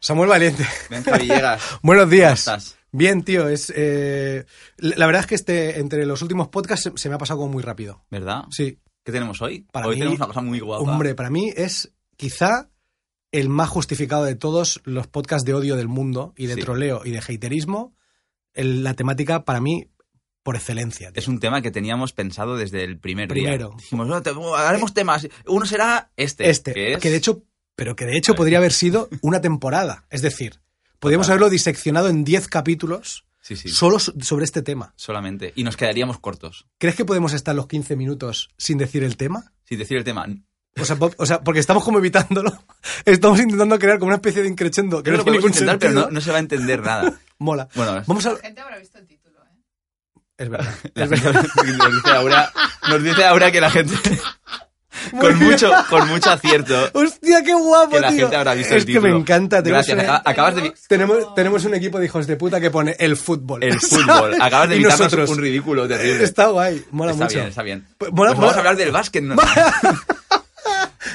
Samuel Valiente. Benja Villegas. Buenos días. ¿Cómo estás? Bien, tío. Es, eh, la verdad es que este, entre los últimos podcasts se, se me ha pasado como muy rápido. ¿Verdad? Sí. ¿Qué tenemos hoy? Para hoy mí- tenemos una cosa muy guapa. Hombre, para mí es quizá el más justificado de todos los podcasts de odio del mundo y de Sí. troleo y de haterismo. El- la temática para mí por excelencia. tío. Es un tema que teníamos pensado desde el primer Primero. día. Dijimos, "No, te- haremos temas. Uno será este. este, que es- que de hecho, pero que de hecho podría haber sido una temporada. Es decir, podríamos Total. haberlo diseccionado en 10 capítulos Sí, sí. solo so- sobre este tema. Solamente. Y nos quedaríamos cortos. ¿Crees que podemos estar los 15 minutos sin decir el tema? Sin decir el tema. O sea, o sea, porque estamos como evitándolo. Estamos intentando crear como una especie de increchendo que Creo no que lo tiene podemos ningún intentar, pero sentido. no, no se va a entender nada. Mola. Bueno, Vamos a... La gente habrá visto el título. Es verdad. la gente- nos, dice Aura, nos dice Aura que la gente. con, mucho, con mucho acierto. ¡Hostia, qué guapo, Que la tío! gente habrá visto Es el que título. me encanta. Tenemos, Gracias. acaba- acabas de. tenemos, tenemos un equipo de hijos de puta que pone el fútbol. El fútbol. Acabas de Y evitarnos nosotros. un ridículo terrible. Está guay. Mola está mucho. bien, está bien. Pues mola- Pues vamos mola- a hablar del básquet. ¿no?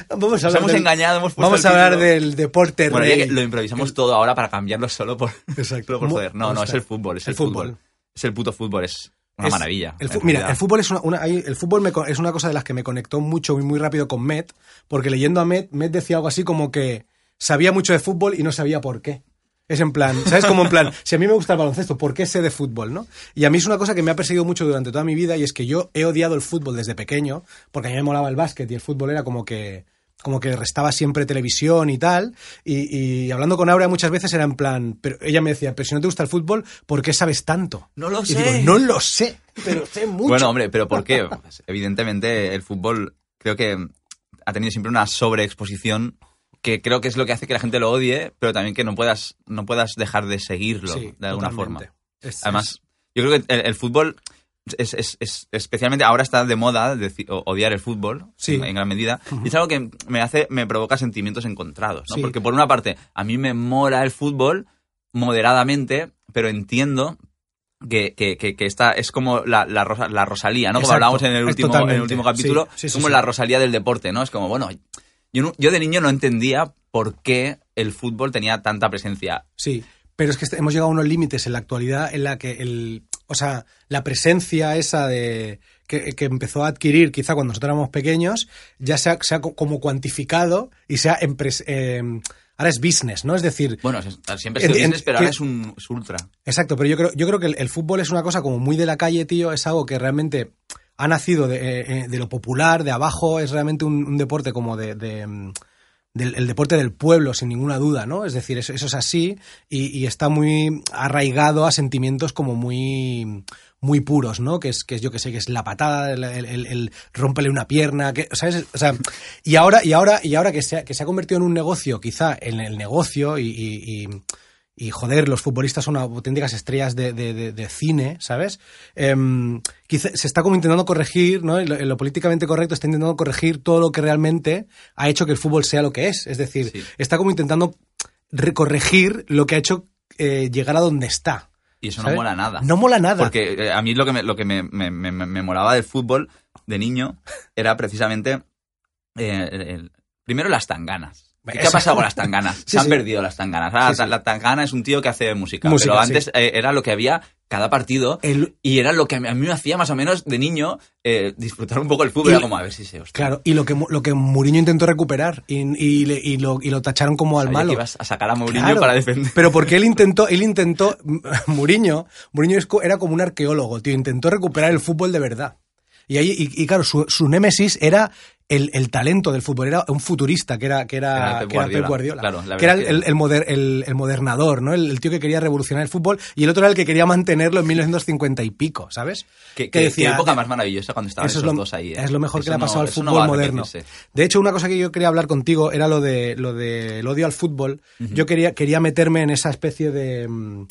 Vamos a Nos hablar hemos engañado, hemos puesto Vamos el a hablar título. del deporte Bueno, rey. que lo improvisamos todo ahora para cambiarlo solo por, Exacto. solo por joder. No, no, es el fútbol, es el, fútbol. Es el puto fútbol, es una Es- maravilla. el mira, el fútbol es una, el fútbol me es una cosa de las que me conectó mucho y muy rápido con Met, porque leyendo a Met, Met decía algo así como que sabía mucho de fútbol y no sabía por qué. Es en plan, ¿sabes? Como en plan, si a mí me gusta el baloncesto, ¿por qué sé de fútbol, no? Y a mí es una cosa que me ha perseguido mucho durante toda mi vida y es que yo he odiado el fútbol desde pequeño, porque a mí me molaba el básquet y el fútbol era como que como que restaba siempre televisión y tal, y, y hablando con Aura muchas veces era en plan, pero ella me decía, pero si no te gusta el fútbol, ¿por qué sabes tanto? No lo Y sé. digo, no lo sé, pero sé mucho. Bueno, hombre, pero ¿por qué? Pues, evidentemente, el fútbol creo que ha tenido siempre una sobreexposición que creo que es lo que hace que la gente lo odie, pero también que no puedas, no puedas dejar de seguirlo Sí, de alguna totalmente. forma. Es- Además, yo creo que el, el fútbol es, es- es- especialmente ahora está de moda deci- o- odiar el fútbol Sí. en, en gran medida y es algo que me hace me provoca sentimientos encontrados ¿no? Sí. porque por una parte a mí me mola el fútbol moderadamente pero entiendo que, que, que, que esta es como la, la, Rosa- la Rosalía, ¿no? Como hablábamos en el último, en el último capítulo, Sí, como la Rosalía del deporte, ¿no? Es como, bueno, yo, yo de niño no entendía por qué el fútbol tenía tanta presencia. Sí, pero es que hemos llegado a unos límites en la actualidad en la que el, o sea, la presencia esa de que, que empezó a adquirir quizá cuando nosotros éramos pequeños ya se ha, se ha co- como cuantificado y se ha empres- eh, ahora es business, ¿no? Es decir, Bueno, es- siempre en- business, pero que- ahora es un es ultra. Exacto, pero yo creo, yo creo que el, el fútbol es una cosa como muy de la calle, tío, es algo que realmente ha nacido de, eh, eh, de lo popular, de abajo, es realmente un, un deporte como de... de, mm, del el deporte del pueblo, sin ninguna duda, ¿no? Es decir, eso, eso es así y, y está muy arraigado a sentimientos como muy muy puros, ¿no? Que es, que es yo que sé, que es la patada, el, el, el- el rómpele una pierna, que, ¿sabes? O sea, y ahora, y ahora, y ahora que se ha, que se ha convertido en un negocio, quizá en el negocio y, y- y- y joder, los futbolistas son auténticas estrellas de, de- de- de cine, ¿sabes? Em, quizá se está como intentando corregir, ¿no? En lo, en lo políticamente correcto está intentando corregir todo lo que realmente ha hecho que el fútbol sea lo que es. Es decir, Sí. está como intentando recorregir lo que ha hecho eh, llegar a donde está. Y eso ¿sabes? no mola nada. No mola nada. Porque eh, a mí lo que me, lo que me, me- me- me molaba del fútbol de niño era precisamente eh, el- el- primero las tanganas. ¿Qué ha pasado con las tanganas? Sí, Se han sí. perdido las tanganas. Ahora, Sí, sí. La tangana es un tío que hace música. Música, pero antes eh, era lo que había cada partido El- y era lo que a mí me hacía más o menos de niño eh, disfrutar un poco el fútbol. Y- Era como, a ver si se hostia. Claro, y lo que, lo que Mourinho intentó recuperar y, y y lo, y lo tacharon como al malo. que ibas a sacar a Mourinho Claro, para defender. Pero porque él intentó, él intentó, Mourinho, Mourinho era como un arqueólogo, tío, intentó recuperar el fútbol de verdad. Y ahí, y, y claro, su, su némesis era el, el talento del fútbol. Era un futurista que era, que era, Era Pep que era Pep Guardiola. Claro, que era el, que- el, moder- el- el modernador, ¿no? El, tío que quería revolucionar el fútbol y el otro era el que quería mantenerlo en 1950 y pico, ¿sabes? Que qué- decía, qué época más maravillosa cuando estaban eso esos es lo, dos ahí. ¿eh? es lo mejor que le ha pasado al no fútbol moderno. De hecho, una cosa que yo quería hablar contigo era lo de lo del odio al fútbol. Yo quería, quería meterme en esa especie de mm,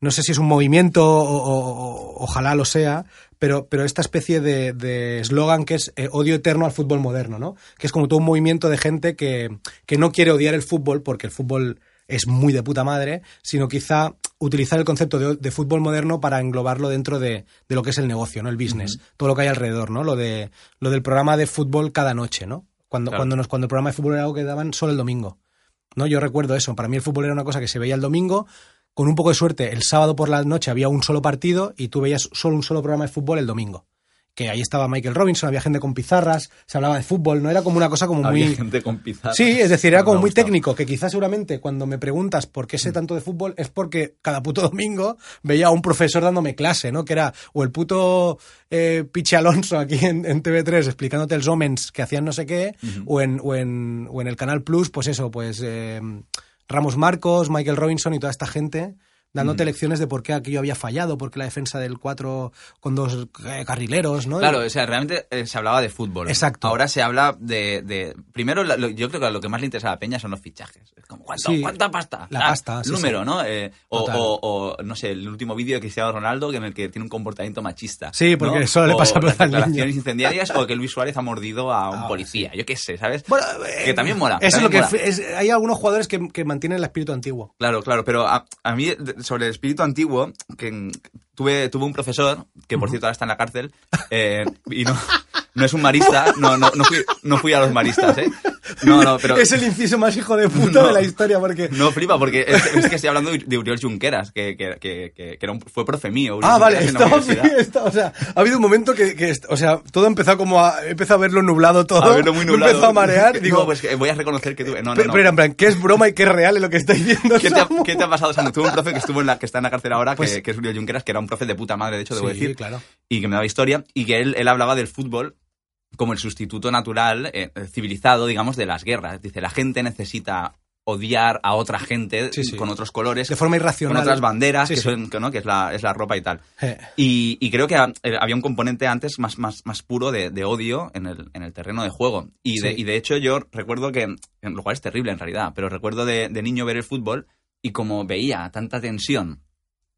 no sé si es un movimiento o, o- o- ojalá lo sea, pero, pero esta especie de de eslogan que es eh, odio eterno al fútbol moderno, ¿no? Que es como todo un movimiento de gente que, que no quiere odiar el fútbol porque el fútbol es muy de puta madre, sino quizá utilizar el concepto de, de fútbol moderno para englobarlo dentro de, de lo que es el negocio, ¿no? El business, todo lo que hay alrededor, ¿no? Lo de lo del programa de fútbol cada noche, ¿no? Cuando, Claro. cuando, nos, cuando el programa de fútbol era algo que daban solo el domingo. ¿no? Yo recuerdo eso. Para mí el fútbol era una cosa que se veía el domingo. Con un poco de suerte, el sábado por la noche había un solo partido y tú veías solo un solo programa de fútbol el domingo. Que ahí estaba Michael Robinson, había gente con pizarras, se hablaba de fútbol, no era como una cosa como Había muy... gente con pizarras. Sí, es decir, era como muy técnico, que quizás seguramente cuando me preguntas por qué Mm. sé tanto de fútbol es porque cada puto domingo veía a un profesor dándome clase, ¿no? Que era o el puto eh, Piche Alonso aquí en, en TV3 explicándote el Homens que hacían no sé qué, o, en, o, en, o en el Canal Plus, pues eso, pues eh, Ramos Marcos, Michael Robinson y toda esta gente dándote lecciones de por qué aquello había fallado, por qué la defensa del 4 con dos eh, carrileros, ¿no? Claro, o sea, realmente eh, se hablaba de fútbol. Exacto. Ahora se habla de... de- primero, lo- yo creo que lo que más le interesa a la peña son los fichajes. Es como, ¿cuánto- Sí. ¿cuánta pasta? La Ah, pasta, sí, Número, sí. ¿no? Eh, o, o- o, no sé, el último vídeo de Cristiano Ronaldo en el que tiene un comportamiento machista. Sí, porque ¿no? solo le O pasa a las declaraciones incendiarias o que Luis Suárez ha mordido a un Ah, policía. Yo qué sé, ¿sabes? Bueno, que eh, también mola. Eso es lo también que es- hay algunos jugadores que, que mantienen el espíritu antiguo. Claro, claro, pero a, a mí de- sobre el espíritu antiguo, que tuve, tuve un profesor, que por cierto ahora está en la cárcel, eh, y no, no es un marista, no, no, no, fui, no fui a los maristas, ¿eh? No, no, pero... es el inciso más hijo de puta No. de la historia porque No, flipa, porque es, es que estoy hablando de Uriol Junqueras, que, que, que, que- era un- fue profe mío. Uriol Ah, vale, estaba, está- o sea, ha habido un momento que, o sea, todo empezó como a, empezó a verlo nublado todo, A verlo muy nublado. empezó a marear, digo, no, pues voy a reconocer que tuve... No, no, pero, no. pero en plan, ¿qué es broma y qué es real en lo que está diciendo ¿Qué te, ha, qué te ha pasado, Samu? Tuve un profe que estuvo en la que está en la cárcel ahora, Pues- que, que es Uriol Junqueras, que era un profe de puta madre, de hecho, debo Sí, decir. claro. y que me daba historia, y que él, él hablaba del fútbol como el sustituto natural, eh, civilizado, digamos, de las guerras. Dice, la gente necesita odiar a otra gente Sí, sí. con otros colores, De forma con irracional. otras banderas, Sí, que, son, que, ¿no? que es, la, es la ropa y tal. Eh, Y, y creo que eh, había un componente antes más, más, más puro de, de odio en el, en el terreno de juego. Y de, y de hecho yo recuerdo que, lo cual es terrible en realidad, pero recuerdo de, de niño ver el fútbol y como veía tanta tensión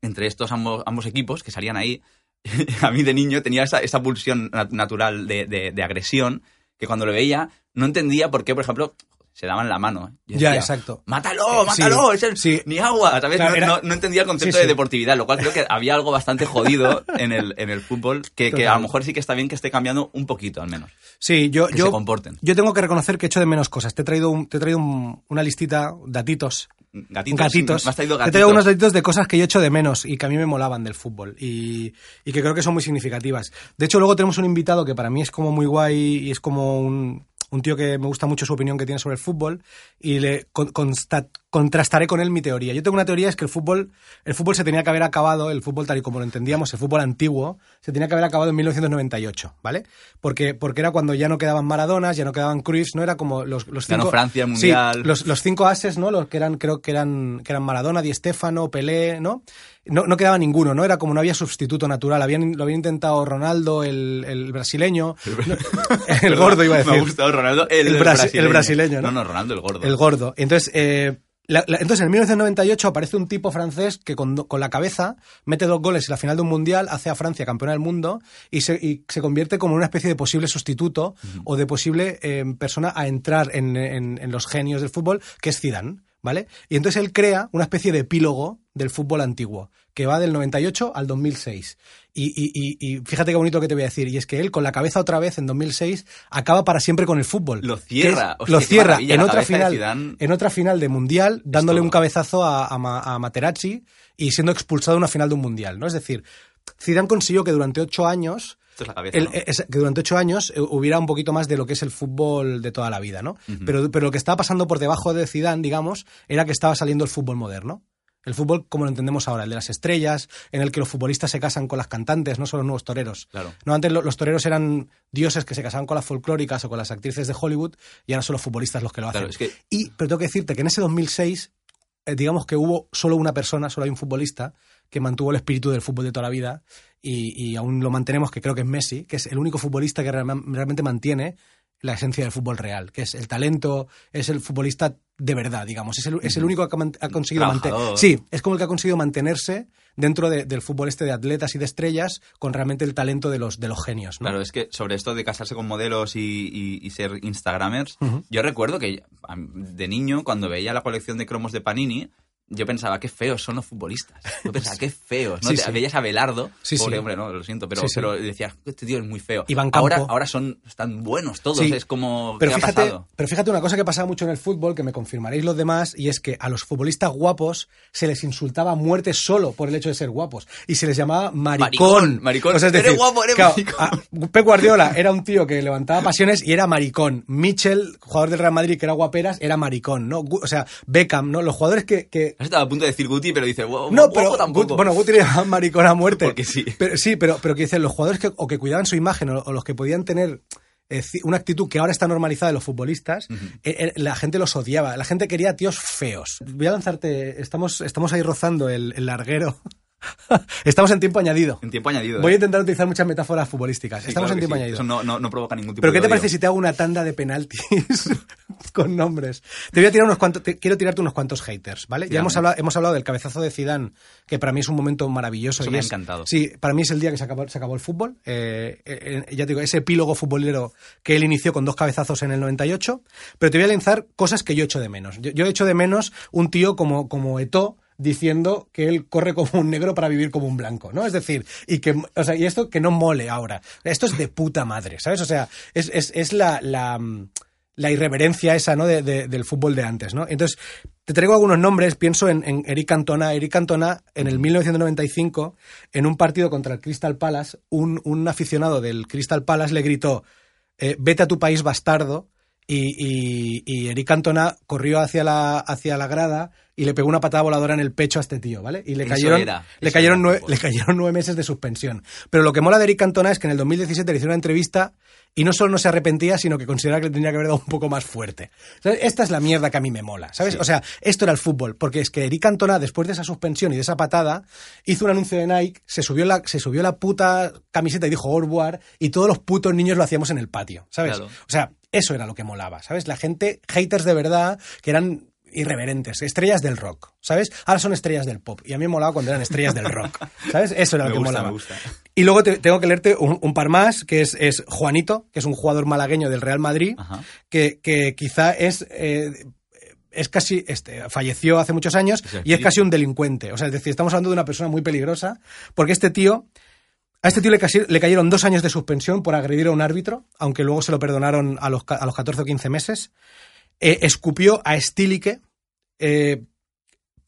entre estos ambos, ambos equipos que salían ahí, a mí de niño tenía esa, esa pulsión nat- natural de, de- de agresión que cuando lo veía no entendía por qué, por ejemplo, se daban la mano. Ya, exacto. ¡Mátalo, mátalo! sí, es el- sí. Ni agua, ¿sabes? Claro, no, era- no- no entendía el concepto Sí, de deportividad, lo cual creo que había algo bastante jodido en el, en el fútbol, que, que a lo mejor sí que está bien que esté cambiando un poquito, al menos. Sí, yo, Que yo, se comporten. yo tengo que reconocer que echo de menos cosas. Te he traído, un- te he traído un- una listita, datitos, Gatitos. gatitos. Me has traído Te he gatitos. traído unos gatitos de cosas que yo echo de menos y que a mí me molaban del fútbol y, y que creo que son muy significativas. De hecho, luego tenemos un invitado que para mí es como muy guay y es como un, un tío que me gusta mucho su opinión que tiene sobre el fútbol y le con- consta- contrastaré con él mi teoría. Yo tengo una teoría es que el fútbol, el fútbol se tenía que haber acabado, el fútbol tal y como lo entendíamos, el fútbol antiguo, se tenía que haber acabado en 1998, ¿vale? Porque, porque era cuando ya no quedaban Maradonas, ya no quedaban Cruyff, no era como los, los Ganó cinco... Francia el Sí, Mundial. los, los cinco ases, ¿no? Los que eran, creo que eran, que eran Maradona, Di Stéfano, Pelé, ¿no? No, no quedaba ninguno, ¿no? Era como no había sustituto natural. Habían, lo habían intentado Ronaldo, el, el brasileño, el gordo iba a decir. Me ha gustado Ronaldo, el, El brasi- el brasileño, ¿no? No, no, Ronaldo el gordo. El gordo. Entonces, eh, la- la- entonces, en 1998 aparece un tipo francés que con, con la cabeza mete dos goles en la final de un mundial, hace a Francia campeona del mundo y se, y se convierte como en una especie de posible sustituto o de posible eh, persona a entrar en, en- en los genios del fútbol, que es Zidane. ¿Vale? Y entonces él crea una especie de epílogo del fútbol antiguo, que va del 98 al 2006. Y, y- y- y fíjate qué bonito que te voy a decir, y es que él, con la cabeza otra vez en 2006, acaba para siempre con el fútbol. Lo cierra. Lo cierra en otra final, en otra final de mundial, dándole todo. un cabezazo a, a Ma- a Materazzi y siendo expulsado de una final de un mundial, ¿no? Es decir, Zidane consiguió que durante ocho años es la cabeza, el- ¿no? es- que durante ocho años eh, hubiera un poquito más de lo que es el fútbol de toda la vida, ¿no? pero, pero lo que estaba pasando por debajo de Zidane, digamos, era que estaba saliendo el fútbol moderno. El fútbol como lo entendemos ahora, el de las estrellas, en el que los futbolistas se casan con las cantantes, no son los nuevos toreros. Claro. No, antes lo- los toreros eran dioses que se casaban con las folclóricas o con las actrices de Hollywood y ahora son los futbolistas los que lo hacen. Claro, es que Y, pero tengo que decirte que en ese 2006, eh, digamos que hubo solo una persona, solo hay un futbolista que mantuvo el espíritu del fútbol de toda la vida y, y aún lo mantenemos, que creo que es Messi, que es el único futbolista que realmente mantiene la esencia del fútbol real, que es el talento, es el futbolista de verdad, digamos. Es el, es el único que ha, ha conseguido mantener. Trabajador. Sí, es como el que ha conseguido mantenerse dentro de- del fútbol este de atletas y de estrellas con realmente el talento de los, de los genios. ¿no? Claro, es que sobre esto de casarse con modelos y, y- y ser Instagramers, yo recuerdo que de niño, cuando veía la colección de cromos de Panini, yo pensaba, qué feos son los futbolistas. Yo pensaba, qué feos. ¿no? Sí, Te- sí. Veías a Belardo, Sí, pobre hombre, no, lo siento, pero, pero decías, este tío es muy feo. Iván ahora, Campo. ahora son, están buenos todos, es como, Pero ¿qué ha fíjate, pasado? pero fíjate una cosa que pasaba mucho en el fútbol, que me confirmaréis los demás, y es que a los futbolistas guapos se les insultaba a muerte solo por el hecho de ser guapos. Y se les llamaba maricón. Maricón, maricón. O sea, es Eres guapo, eres claro, maricón. Pep Guardiola era un tío que levantaba pasiones y era maricón. Mitchell, jugador del Real Madrid, que era guaperas, era maricón, ¿no? O sea, Beckham, ¿no? Los jugadores que... que Has estado a punto de decir Guti, pero dice, wow, no, pero tampoco. Bueno, Guti le llamaban maricón a muerte. Porque sí. Pero, sí, pero, pero que dicen los jugadores que, o que cuidaban su imagen o, o los que podían tener eh, una actitud que ahora está normalizada en los futbolistas, eh, eh, la gente los odiaba. La gente quería tíos feos. Voy a lanzarte, estamos, estamos ahí rozando el, el larguero. estamos en tiempo añadido. En tiempo añadido. Voy a ¿eh? intentar utilizar muchas metáforas futbolísticas. Sí, estamos claro en tiempo sí. añadido. Eso no, no, no provoca ningún tipo ¿Pero de qué te odio. parece si te hago una tanda de penaltis con nombres? Te voy a tirar unos cuantos, te- quiero tirarte unos cuantos haters, ¿vale? Ya hemos hablado, hemos hablado del cabezazo de Zidane, que para mí es un momento maravilloso. Eso y me ha encantado. Sí, para mí es el día que se acabó, se acabó el fútbol. Eh, eh, ya te digo, ese epílogo futbolero que él inició con dos cabezazos en el 98. Pero te voy a lanzar cosas que yo echo de menos. Yo, yo echo de menos un tío como, como Eto'o diciendo que él corre como un negro para vivir como un blanco, ¿no? Es decir, y que, o sea, y esto que no mole ahora. Esto es de puta madre, ¿sabes? O sea, es, es, es la, la, la irreverencia esa, ¿no? De- de- del fútbol de antes, ¿no? Entonces, te traigo algunos nombres, pienso en, en Eric Cantona. Eric Cantona, en el 1995, en un partido contra el Crystal Palace, un, un aficionado del Crystal Palace le gritó, eh, vete a tu país bastardo, y, y, y Eric Cantona corrió hacia la, hacia la grada y le pegó una patada voladora en el pecho a este tío, ¿vale? Y le Eso cayeron, era, le cayeron, era nueve, le cayeron nueve meses de suspensión. Pero lo que mola de Eric Cantona es que en el 2017 le hicieron una entrevista y no solo no se arrepentía, sino que consideraba que le tenía que haber dado un poco más fuerte. ¿Sabes? Esta es la mierda que a mí me mola, ¿sabes? O sea, esto era el fútbol, porque es que Eric Cantona, después de esa suspensión y de esa patada, hizo un anuncio de Nike, se subió la, se subió la puta camiseta y dijo Orbuar, y todos los putos niños lo hacíamos en el patio, ¿sabes? Claro. O sea, eso era lo que molaba, ¿sabes? La gente, haters de verdad, que eran irreverentes, estrellas del rock, ¿sabes? Ahora son estrellas del pop. Y a mí me molaba cuando eran estrellas del rock, ¿sabes? Eso era lo Me que gusta, molaba. me gusta. Y luego te- tengo que leerte un, un par más, que es, es Juanito, que es un jugador malagueño del Real Madrid, que, que quizá es... eh, es casi, este, falleció hace muchos años Es y es casi un delincuente. O sea, es decir, estamos hablando de una persona muy peligrosa, porque este tío, a este tío le, casi- le cayeron dos años de suspensión por agredir a un árbitro, aunque luego se lo perdonaron a los, a los 14 o 15 meses. Eh, escupió a Stilike, eh,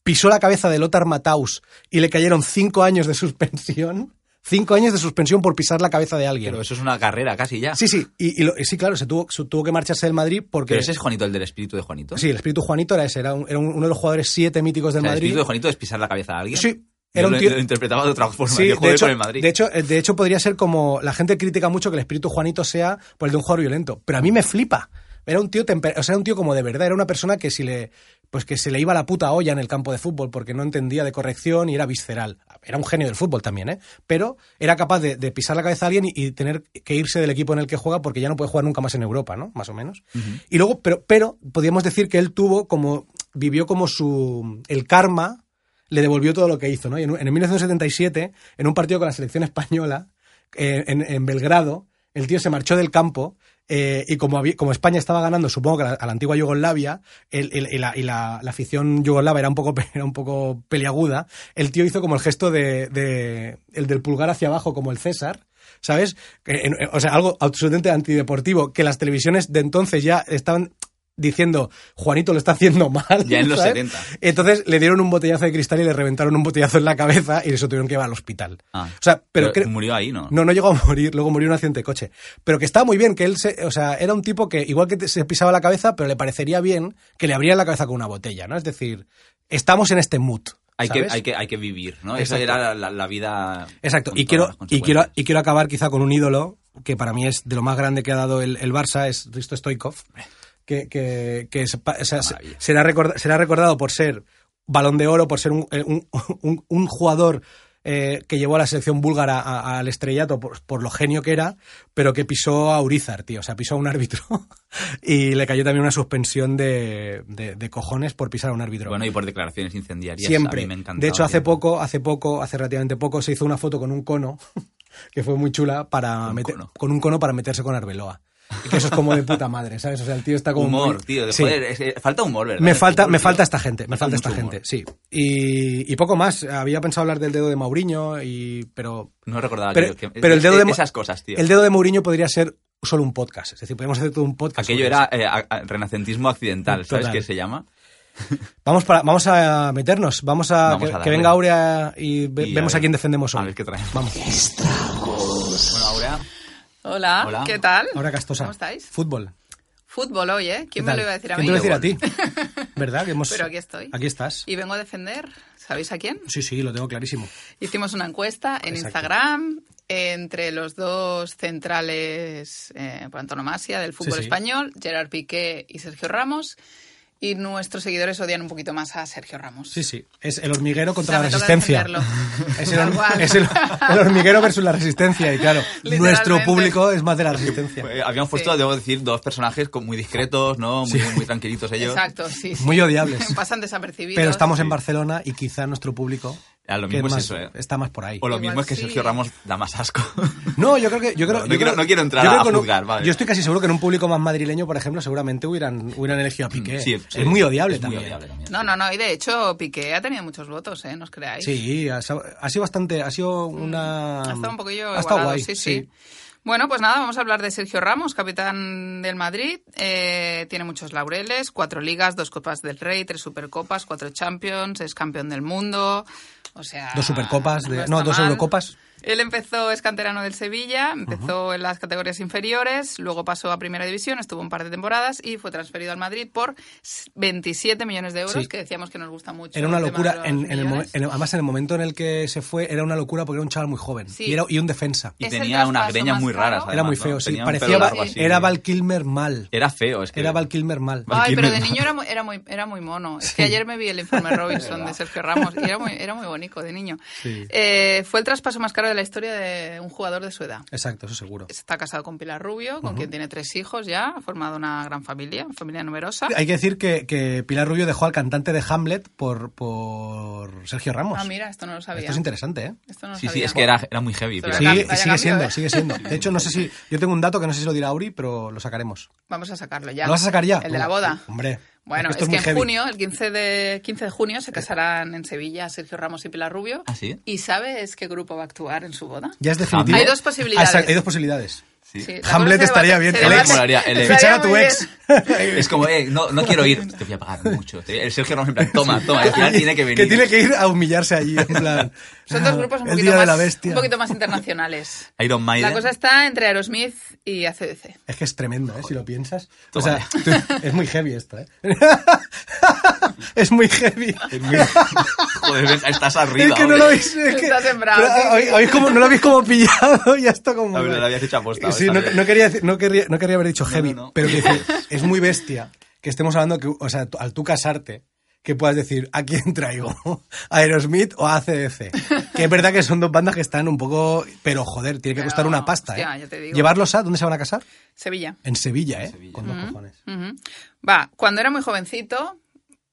pisó la cabeza de Lothar Matthaus y le cayeron cinco años de suspensión. Cinco años de suspensión por pisar la cabeza de alguien. Pero eso es una carrera casi ya. Sí, sí, y, y lo- sí, claro, se tuvo, se tuvo que marcharse del Madrid porque... Pero ese es Juanito, el del espíritu de Juanito. Sí, el espíritu Juanito era ese, era, un- era un- uno de los jugadores siete míticos O del sea, el Madrid. espíritu de Juanito es pisar la cabeza a alguien. Sí, era un lo, tío... lo interpretaba de otra forma. Sí, de hecho, el Madrid. de, hecho, eh, de hecho podría ser como la gente critica mucho que el espíritu Juanito sea pues, el de un jugador violento, pero a mí me flipa. Era un tío, temper- o sea, era un tío como de verdad, era una persona que si le pues que se le iba la puta olla en el campo de fútbol porque no entendía de corrección y era visceral. Era un genio del fútbol también, ¿eh? Pero era capaz de, de pisar la cabeza a alguien y, y tener que irse del equipo en el que juega porque ya no puede jugar nunca más en Europa, ¿no? Más o menos. Y luego, pero, pero podríamos decir que él tuvo como, vivió como su, el karma le devolvió todo lo que hizo, ¿no? Y en, en 1977, en un partido con la selección española, eh, en, en Belgrado, el tío se marchó del campo eh, y como, había- como España estaba ganando, supongo que a la, antigua Yugoslavia, el- el- y, la, y la- afición yugoslava era un poco, era un poco peliaguda, el tío hizo como el gesto de, de- el del pulgar hacia abajo, como el César, ¿sabes? O sea, algo absolutamente antideportivo, que las televisiones de entonces ya estaban diciendo, Juanito lo está haciendo mal. Ya en los ¿sabes? 70. Entonces le dieron un botellazo de cristal y le reventaron un botellazo en la cabeza y eso tuvieron que llevar al hospital. Ah. O sea, pero, murió ahí, ¿no? no, no llegó a morir, luego murió en un accidente de coche. Pero que estaba muy bien, que él se, o sea, era un tipo que igual que se pisaba la cabeza, pero le parecería bien que le abrieran la cabeza con una botella, ¿no? Es decir, estamos en este mood. Hay que, hay, que, hay que vivir, ¿no? Esa era la, la vida. Exacto, y quiero, y, quiero, y quiero acabar quizá con un ídolo que para mí es de lo más grande que ha dado el, el Barça, es Risto Stoikov, que, que, que se pa- o sea, será, será recordado por ser balón de oro, por ser un, eh, un, un- un jugador eh, que llevó a la selección búlgara al estrellato por, por lo genio que era, pero que pisó a Urizar, tío, o sea, pisó a un árbitro y le cayó también una suspensión de, de- de cojones por pisar a un árbitro. Bueno, y por declaraciones incendiarias. Siempre. Me de hecho, hace poco, hace poco, hace relativamente poco, se hizo una foto con un cono, que fue muy chula, para meter, con un cono para meterse con Arbeloa. Y que eso es como de puta madre, ¿sabes? O sea, el tío está como. Humor, muy- tío. Sí. joder, es que falta humor, ¿verdad? Me falta, me falta esta gente, me falta esta gente, sí. Y, y poco más. Había pensado hablar del dedo de Mauriño, y, pero No recordaba Pero- yo que- pero el dedo de- Esas cosas, tío. el dedo de Mourinho podría ser solo un podcast. Es decir, podríamos hacer todo un podcast. Aquello era eh, a- a- renacentismo accidental, ¿sabes Total. qué se llama? Vamos, para, vamos a meternos, vamos a, Vamos que, a venga Aurea y, ve- Y vemos a, ver- quién defendemos A hoy. ver qué traemos. Vamos. Hola, Hola. ¿qué tal? Ahora Castosa. ¿Cómo estáis? Fútbol. Fútbol hoy, ¿eh? ¿Qué ¿Quién me lo iba a decir a ¿Quién mí? te lo iba a decir a ti? ¿Verdad? Que hemos... Pero aquí estoy. Aquí estás. Y vengo a defender, ¿sabéis a quién? Sí, sí, lo tengo clarísimo. Hicimos una encuesta en Exacto. Instagram entre los dos centrales eh, por antonomasia del fútbol Sí, sí. español, Gerard Piqué y Sergio Ramos. Y nuestros seguidores odian un poquito más a Sergio Ramos. Sí, sí. Es el hormiguero contra O sea, la resistencia. Es, el, Tal cual. es el- el hormiguero versus la resistencia. Y claro, nuestro público es más de la resistencia. eh, habíamos puesto, Sí. debo decir, dos personajes muy discretos, ¿no? Muy, muy tranquilitos ellos. Exacto, sí, sí. Muy odiables. Pasan desapercibidos. Pero estamos en Barcelona y quizá nuestro público A lo mismo es más- eso, ¿eh? está más por ahí. O lo Igual mismo es que sí. Sergio Ramos da más asco. No, yo creo que. Yo creo, No, quiero- creo- no quiero entrar yo a un- juzgar, vale. Yo estoy casi seguro que en un público más madrileño, por ejemplo, seguramente hubieran, hubieran elegido a Piqué. Sí, sí. es muy odiable Es muy también. odiable también. No, no, no. Y de hecho, Piqué ha tenido muchos votos, ¿eh? No os creáis. Sí, ha, ha sido bastante. Ha sido una. Ha estado un poquillo Ha estado igualado, guay, sí, sí. Bueno, pues nada, vamos a hablar de Sergio Ramos, capitán del Madrid. Eh, tiene muchos laureles, cuatro ligas, dos Copas del Rey, tres Supercopas, cuatro Champions, es campeón del mundo. O sea... Dos Supercopas, de- no, dos mal. Eurocopas. Él empezó, es canterano del Sevilla, empezó en las categorías inferiores, luego pasó a Primera División, estuvo un par de temporadas y fue transferido al Madrid por 27 millones de euros, Sí. que decíamos que nos gusta mucho. Era una locura. En, en el, en además, en el momento en el que se fue, era una locura porque era un chaval muy joven. Sí. Y, era, y un defensa. Y Es tenía unas greñas muy raras. Era Era además, muy ¿no? feo, sí. Tenía un Parecía. largo así. Era Val Kilmer mal. Era feo, es que... Era Val Kilmer mal. Val Ay, pero Kilmer. de niño era muy, era muy, era muy mono. Es que ayer me vi el informe Robinson de Sergio Ramos y era muy, era muy bonito de niño. Sí. Eh, fue el traspaso más caro de la historia de un jugador de su edad. Exacto, eso seguro. Está casado con Pilar Rubio, con quien tiene tres hijos ya, ha formado una gran familia, una familia numerosa. Hay que decir que, que Pilar Rubio dejó al cantante de Hamlet por, por Sergio Ramos. Ah, mira, esto no lo sabía. Esto es interesante, ¿eh? Esto no lo Sí, sí, sabía. es que era, era muy heavy. Sí, cambio, sigue siendo, ¿eh? sigue siendo. De hecho, no sé si. Yo tengo un dato que no sé si lo dirá Auri, pero lo sacaremos. Vamos a sacarlo ya. ¿Lo vas a sacar ya? El de la boda. Hombre. Bueno, es, que en heavy. junio, el 15 de, 15 de junio, se casarán en Sevilla Sergio Ramos y Pilar Rubio. ¿Ah, sí? ¿Y sabes qué grupo va a actuar en su boda? Ya es definitivo. Hay dos posibilidades. Ah, hay dos posibilidades. Sí. Sí, la Hamlet estaría bien. El ex. molaría, el ex. Fichar a tu ex. Es como, eh, no, no quiero ir, te voy a pagar mucho. El Sergio Ramos en plan, toma, toma, al final tiene que venir. Que tiene que ir a humillarse allí. En plan, Son dos grupos un poquito, más, un poquito más internacionales. Iron Maiden. La cosa está entre Aerosmith y ACDC. Es que es tremendo, ¿eh? Si lo piensas. O sea, tú- es muy heavy esto, ¿eh? es muy heavy. Es muy- Joder, estás arriba. Es que no lo. Es que, sembrado, pero, sí, sí. ¿habéis- habéis como- no lo habéis como pillado y ya está como. A ver, lo habías hecho aposta, Sí, no, no quería, no, quería, no quería haber dicho heavy, no, no. pero que es muy bestia que estemos hablando que, o sea, al tú casarte, que puedas decir, ¿a quién traigo? ¿A Aerosmith o a ACDC? Que es verdad que son dos bandas que están un poco. Pero joder, tiene que Pero, costar una pasta, ¿eh? ya te digo. ¿Llevarlos a? ¿Dónde se van a casar? Sevilla. En Sevilla, ¿eh? Sevilla. Con dos cojones. Va, cuando era muy jovencito,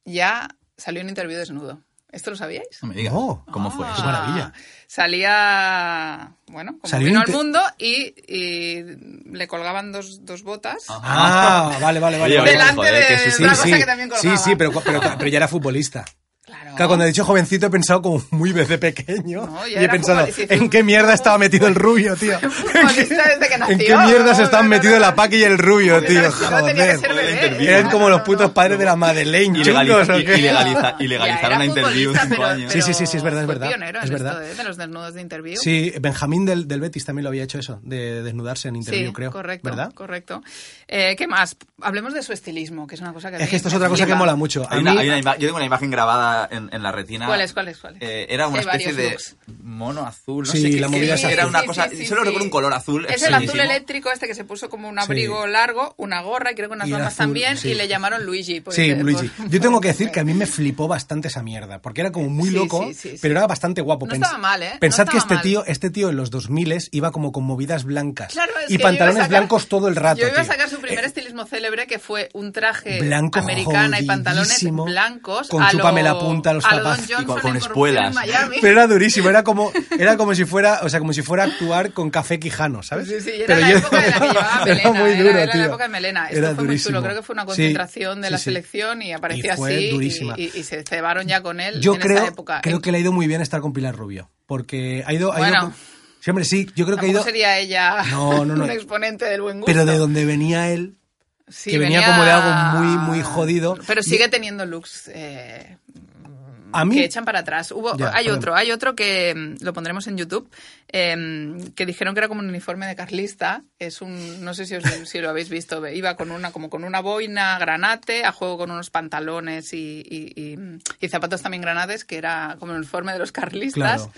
ya salió un interview desnudo. ¿Esto lo sabíais? No me digas. No. ¿Cómo fue Ah, eso? maravilla. Salía, bueno, como Salió vino al mundo y, y le colgaban dos, dos botas. Ah, vale, vale, vale. Vale. Delante joder, de que sí, sí, sí, cosa sí, que también sí, colgaba. sí, pero, pero, pero ya era futbolista. Claro. Claro, cuando he dicho jovencito he pensado como muy desde pequeño. No, y he pensado, ¿en qué mierda estaba metido el rubio, tío? ¿En qué, Futbolista desde que nació. en qué mierda se No, estaban no, metido no, la no. Paqui y el rubio, tío? Joder. Eran como los putos no. padres de la Madeleine, ilegalizaron era a interview cinco años. Sí, sí, sí, sí, es verdad, es verdad, es esto, verdad. ¿eh? de los desnudos de interview. Sí, Benjamín del, del Betis también lo había hecho eso, de desnudarse en interview, Sí, creo. correcto, ¿Verdad? correcto. Eh, ¿Qué más? Hablemos de su estilismo, que es una cosa que Es que esto es me otra cosa que mola mucho. Yo tengo una imagen grabada en, en la retina. ¿Cuáles, cuáles, cuáles? Eh, era una especie de mono azul, no Sí, sé qué, la movida era, esa era una Sí, cosa, sí, sí, solo sí. recuerdo un color azul. Es el azul eléctrico este que se puso como un Sí. abrigo largo, una gorra y creo que unas azul, también sí. y le llamaron Luigi. Sí, Luigi. por- Yo tengo que decir que a mí me flipó bastante esa mierda, porque era como muy Sí, loco, sí, sí, sí. pero era bastante guapo. No Pens- estaba mal, ¿eh? No Pensad que este mal. tío, este tío en los 2000 iba como con movidas blancas Claro, y pantalones blancos todo el rato. Yo iba a sacar su primer Eh, estilismo célebre que fue un traje Blanco americana y pantalones blancos con chúpame la punta, los a lo Don zapatos. Y con- con espuelas. Pero era durísimo, era como, era como si fuera, o sea, como si fuera a actuar con café Quijano, ¿sabes? Sí, sí, y era Pero la yo- época de la que llevaba melena. Era muy era- duro, era la tío. época de melena. Esto Era fue muy durísimo. chulo. Creo que fue una Sí, concentración de sí, la sí. selección y aparecía Y fue así. y- durísima. Y, y se cebaron ya con él Yo en creo, esa época. creo que le ha ido muy bien estar con Pilar Rubio, porque ha ido, ha ido Bueno. sí, hombre, sí, yo creo que ha ido, sería ella No, no, no. un exponente del buen gusto. pero de donde venía él, Sí, que venía como de algo muy, muy jodido. Pero sigue teniendo looks eh, a mí, que echan para atrás. Hubo, Ya, hay perdón. otro, hay otro que mm, lo pondremos en YouTube, eh, que dijeron que era como un uniforme de carlista. Es un, no sé si, os- si lo habéis visto, iba con una, como con una boina granate, a juego con unos pantalones y, y- y- y zapatos también granates, que era como el uniforme de los carlistas. Claro.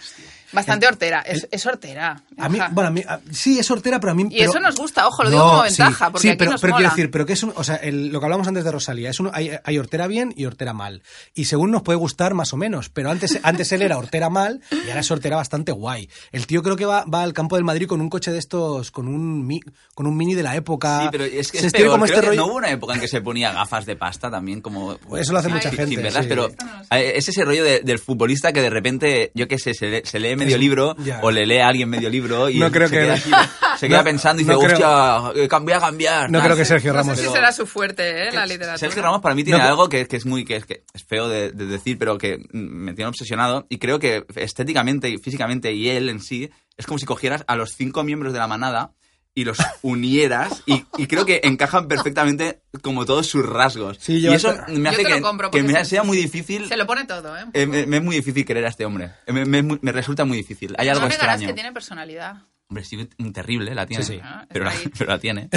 Bastante hortera, es, es hortera. a mí, Ajá. bueno, a mí, a- sí, es hortera, pero a mí... y pero- eso nos gusta, ojo, lo digo como sí, ventaja, porque sí, aquí pero, nos pero mola. quiero decir, pero que es un, o sea, el- lo que hablamos antes de Rosalía, es un, hay, hay hortera bien y hortera mal. Y según nos puede gustar más o menos, pero antes, antes él era hortera mal y ahora es hortera bastante guay. El tío creo que va, va al campo del Madrid con un coche de estos, con un, mi- con un mini de la época. Sí, pero es que Se es peor. como Creo este que rollo- no hubo una época en que se ponía gafas de pasta también, como... Pues eso lo hace mucha sin- gente, Sin verlas, sí. pero es ese rollo de- del futbolista que de repente, yo qué sé, se, lee- se lee medio libro ya. o le lee a alguien medio libro y No creo se que- queda, se queda No, pensando y dice, no hostia, eh, cambia a cambiar. No creo que Sergio No Ramos. sé si pero- será su fuerte, ¿eh? la literatura. Sergio Ramos para mí tiene No, algo que, que es muy que es, que es feo de, de decir, pero que me tiene obsesionado y creo que estéticamente y físicamente y él en sí es como si cogieras a los cinco miembros de la manada y los unieras y, y creo que encajan perfectamente como todos sus rasgos. Sí, yo y eso me hace que, que me se- sea muy difícil. Se lo pone todo, ¿eh? eh, me, me es muy difícil querer a este hombre. Eh, Me, me- me resulta muy difícil. Hay algo no extraño. que tiene personalidad. Hombre, sí, terrible la tiene. Sí, sí. Ah, Pero, la, pero tiene.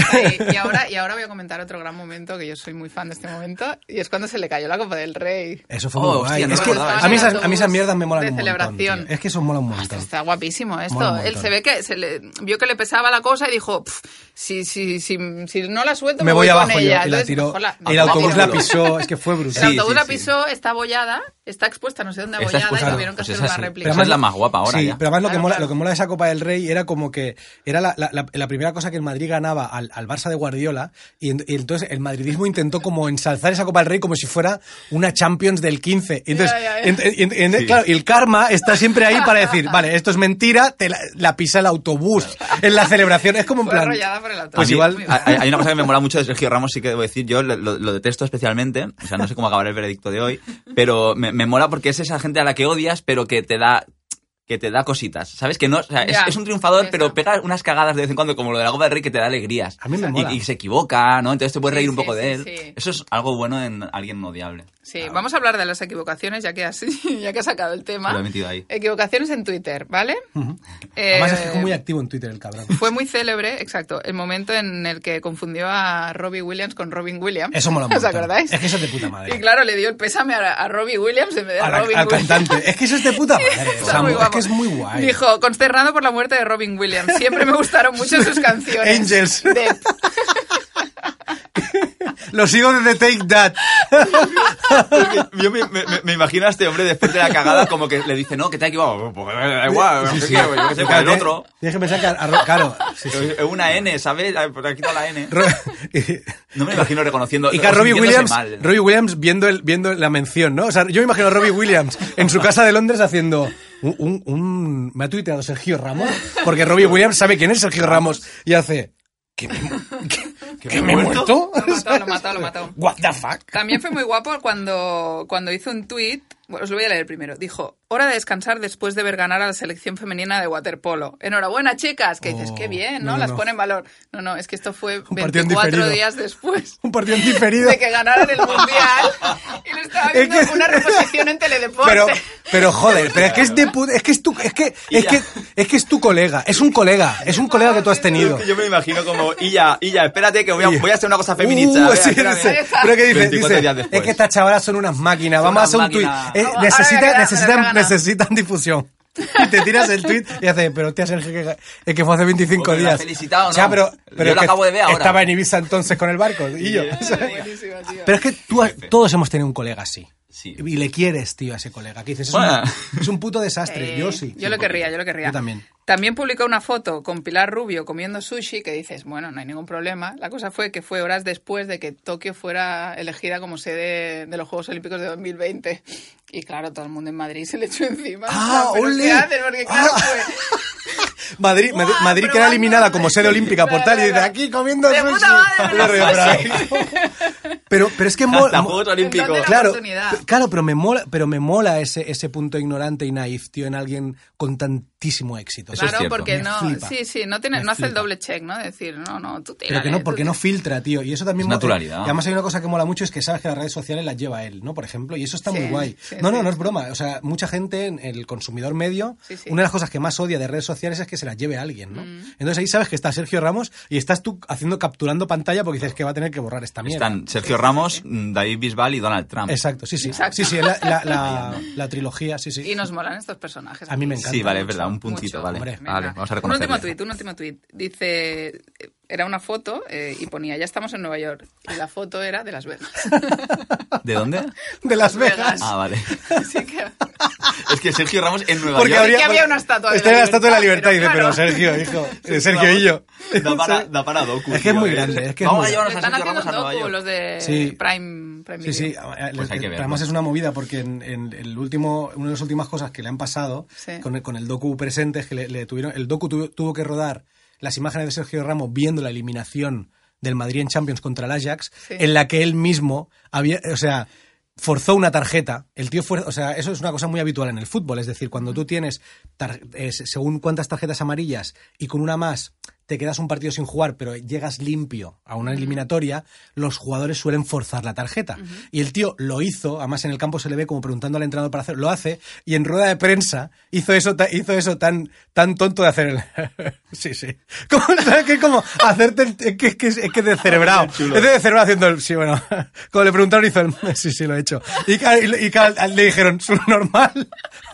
Y ahora, y ahora voy a comentar otro gran momento que yo soy muy fan de este momento y es cuando se le cayó la Copa del Rey. Eso fue Oh, muy hostia, guay. no es me que acordaba a mí, esas, a mí esas mierdas me molan De un celebración. Es que eso mola un montón. Está guapísimo esto. Él se ve que se le, vio que le pesaba la cosa y dijo, "Pf, si, si, si, si no la suelto, Me voy con abajo yo ella. y la Entonces, tiró. mejor la- Y el autobús la pisó, es que fue El brutal. Sí, autobús sí, la sí. pisó, está abollada, está expuesta, no sé dónde Está abollada, expuesta. y tuvieron que Pues hacer esa una sí. réplica. Esa es la más guapa ahora Sí, ya. pero además lo, que Claro, mola, claro. lo que mola de esa Copa del Rey era como que era la, la- la- la primera cosa que el Madrid ganaba al, al Barça de Guardiola y, en- y entonces el madridismo intentó como ensalzar esa Copa del Rey como si fuera una Champions del 15. Y entonces, Ya, ya, ya. en- en- en- claro, y el karma está siempre ahí para decir, vale, esto es mentira, te la, la pisa el autobús en la celebración. Es como en plan... por el. Pues igual- Hay, hay una cosa que me mola mucho de Sergio Ramos, sí que debo decir, yo lo detesto especialmente, o sea, no sé cómo acabar el veredicto de hoy, pero me, me mola porque es esa gente a la que odias, pero que te da que te da cositas, ¿sabes? Que no, o sea, es, Ya, es un triunfador, pero pega unas cagadas de vez en cuando, como lo de la Copa del Rey, que te da alegrías. A mí me Y- mola. Y, se equivoca, ¿no? Entonces te puedes Sí, reír un sí, poco de él. sí. Eso es algo bueno en alguien odiable. Sí, vamos a hablar de las equivocaciones, ya que has, ya que has sacado el tema. Lo he metido ahí. Equivocaciones en Twitter, ¿vale? Eh, Además es que fue muy activo en Twitter el cabrón. Fue muy célebre, exacto, el momento en el que confundió a Robbie Williams con Robin Williams. Eso mola un ¿Os acordáis? Es que eso es de puta madre. Y claro, le dio el pésame a, a Robbie Williams en vez de a, A la- Robin al Williams. cantante. Es que eso es de puta madre. Está muy es guapo. Que es muy guay. Dijo, consternado por la muerte de Robin Williams. Siempre me gustaron mucho sus canciones. Angels. De- Lo sigo desde Take That. Yo me, me- me imagino a este hombre después de la cagada como que le dice, no, que te ha equivocado. Pues da igual, no sé qué, yo qué sé, con el otro. Tienes que pensar que... a Ro- Claro. sí, sí. Es una N, ¿sabes? Pues ha quitado la N. No me imagino reconociendo. Y que a Robbie Williams, mal. Robbie Williams viendo, el, viendo la mención, ¿no? O sea, yo me imagino a Robbie Williams en su casa de Londres haciendo un... un- un- me ha tuiteado Sergio Ramos, porque Robbie Williams sabe quién es Sergio Ramos y hace... ¿Que me, que- que me he muerto? Lo mató, lo mató, lo mató. What the fuck? También fue muy guapo cuando, cuando hizo un tuit, bueno, os lo voy a leer primero, dijo, hora de descansar después de ver ganar a la selección femenina de waterpolo. Enhorabuena, chicas, que dices, Oh, qué bien, ¿no? no, no, Las no. pone en valor. No, no, es que esto fue Un partido en 24 diferido. días después Un partido diferido. de que ganaran el Mundial y lo estaba Es viendo que- una reposición en Teledeporte. Pero, Pero joder, pero es que es de pu- es que es tu es que es que es que es tu colega, es un colega, es un colega que tú has tenido. Es yo me imagino como, y ya, y ya, espérate que voy a, voy a hacer una cosa feminista. Uh, sí, sí. Pero que dice, 24 dice, días después. es que estas chavalas son unas máquinas, vamos a hacer un máquinas. Eh, necesita- necesitan, necesitan difusión. Y te tiras el tweet y haces, pero hostia, Sergio, que, es que fue hace 25 Pues la días. felicitado, O sea, ¿no? pero, Yo pero lo acabo de ver ahora. Estaba en Ibiza entonces con el barco y yo. Pero es que tú, todos hemos tenido un colega así. Sí. Y le quieres, tío, a ese colega. Que dices, es, Bueno. un, es un puto desastre. Eh, yo sí. Yo lo querría, yo lo querría. Yo también. También publicó una foto con Pilar Rubio comiendo sushi que dices, bueno, no hay ningún problema. La cosa fue que fue horas después de que Tokio fuera elegida como sede de los Juegos Olímpicos de 2020. Y claro, todo el mundo en Madrid se le echó encima. Ah, ¿Pero ole. ¿Qué haces? Porque claro, Ah. fue... Madrid, Madrid, Madrid queda eliminada como sede olímpica por tal y dice Claro, aquí comiendo De sushi. puta madre, pero, pero es que mola, Juegos Olímpicos. Claro, claro, pero me mola, pero me mola ese, ese punto ignorante y naif, tío, en alguien con tantísimo éxito. Eso es Claro, cierto. porque Me no, flipa. sí, sí, no tiene, no hace el doble check, ¿no? Decir, no, no, tú Pero que no, porque no filtra, tío. Y eso también Es naturalidad. Y además hay una cosa que mola mucho es que sabes que las redes sociales las lleva él, ¿no? Por ejemplo, y eso está Sí, muy guay. sí, no, no, sí. no es broma. O sea, mucha gente, en el consumidor medio, Sí, sí. una de las cosas que más odia de redes sociales es que se las lleve alguien, ¿no? Mm. Entonces ahí sabes que está Sergio Ramos y estás tú haciendo capturando pantalla porque dices que va a tener que borrar esta mierda. Están Sergio Ramos, David Bisbal y Donald Trump. Exacto, sí, sí. Exacto. Sí, sí, la, la, la- la trilogía, sí, sí. Y nos molan estos personajes. A mí me encanta. Sí, vale, es verdad, un puntito, mucho. vale. Hombre. Vale, vamos a Un último tuit, un último tuit. Dice, era una foto eh, y ponía, ya estamos en Nueva York. Y la foto era de Las Vegas. ¿De dónde? De Las Vegas. Vegas. Ah, vale. Así que... Es que Sergio Ramos en Nueva Porque York. habría, que había una estatua de Está la la estatua de la libertad dice, pero. Sergio, hijo. Sergio y yo. Da para, da para docu, Es que es muy eh. grande, es que es Vamos muy a llevarnos Están a Sergio haciendo Ramos a Nueva York. los de Sí. Prime, Prime Sí, sí. Pues hay que verlo. Además es una movida porque en, en el último, una de las últimas cosas que le han pasado Sí. con, el, con el docu presente es que le, le tuvieron, el docu tuvo, tuvo que rodar las imágenes de Sergio Ramos viendo la eliminación del Madrid en Champions contra el Ajax, Sí. en la que él mismo había, o sea, forzó una tarjeta. El tío fue, o sea, eso es una cosa muy habitual en el fútbol, es decir, cuando tú tienes tar- eh, según cuántas tarjetas amarillas y con una más te quedas un partido sin jugar, pero llegas limpio a una eliminatoria, los jugadores suelen forzar la tarjeta. Y el tío lo hizo, además en el campo se le ve como preguntando al entrenador para hacerlo, lo hace, y en rueda de prensa hizo eso, ta- hizo eso tan, tan tonto de hacer el... sí, sí. Como, ¿sabes qué? Como hacerte... el- Es que es, que, es que de cerebrado. Es de cerebrado haciendo el... Sí, bueno. Como le preguntaron, hizo el... Sí, sí, lo he hecho. Y, le dijeron, subnormal.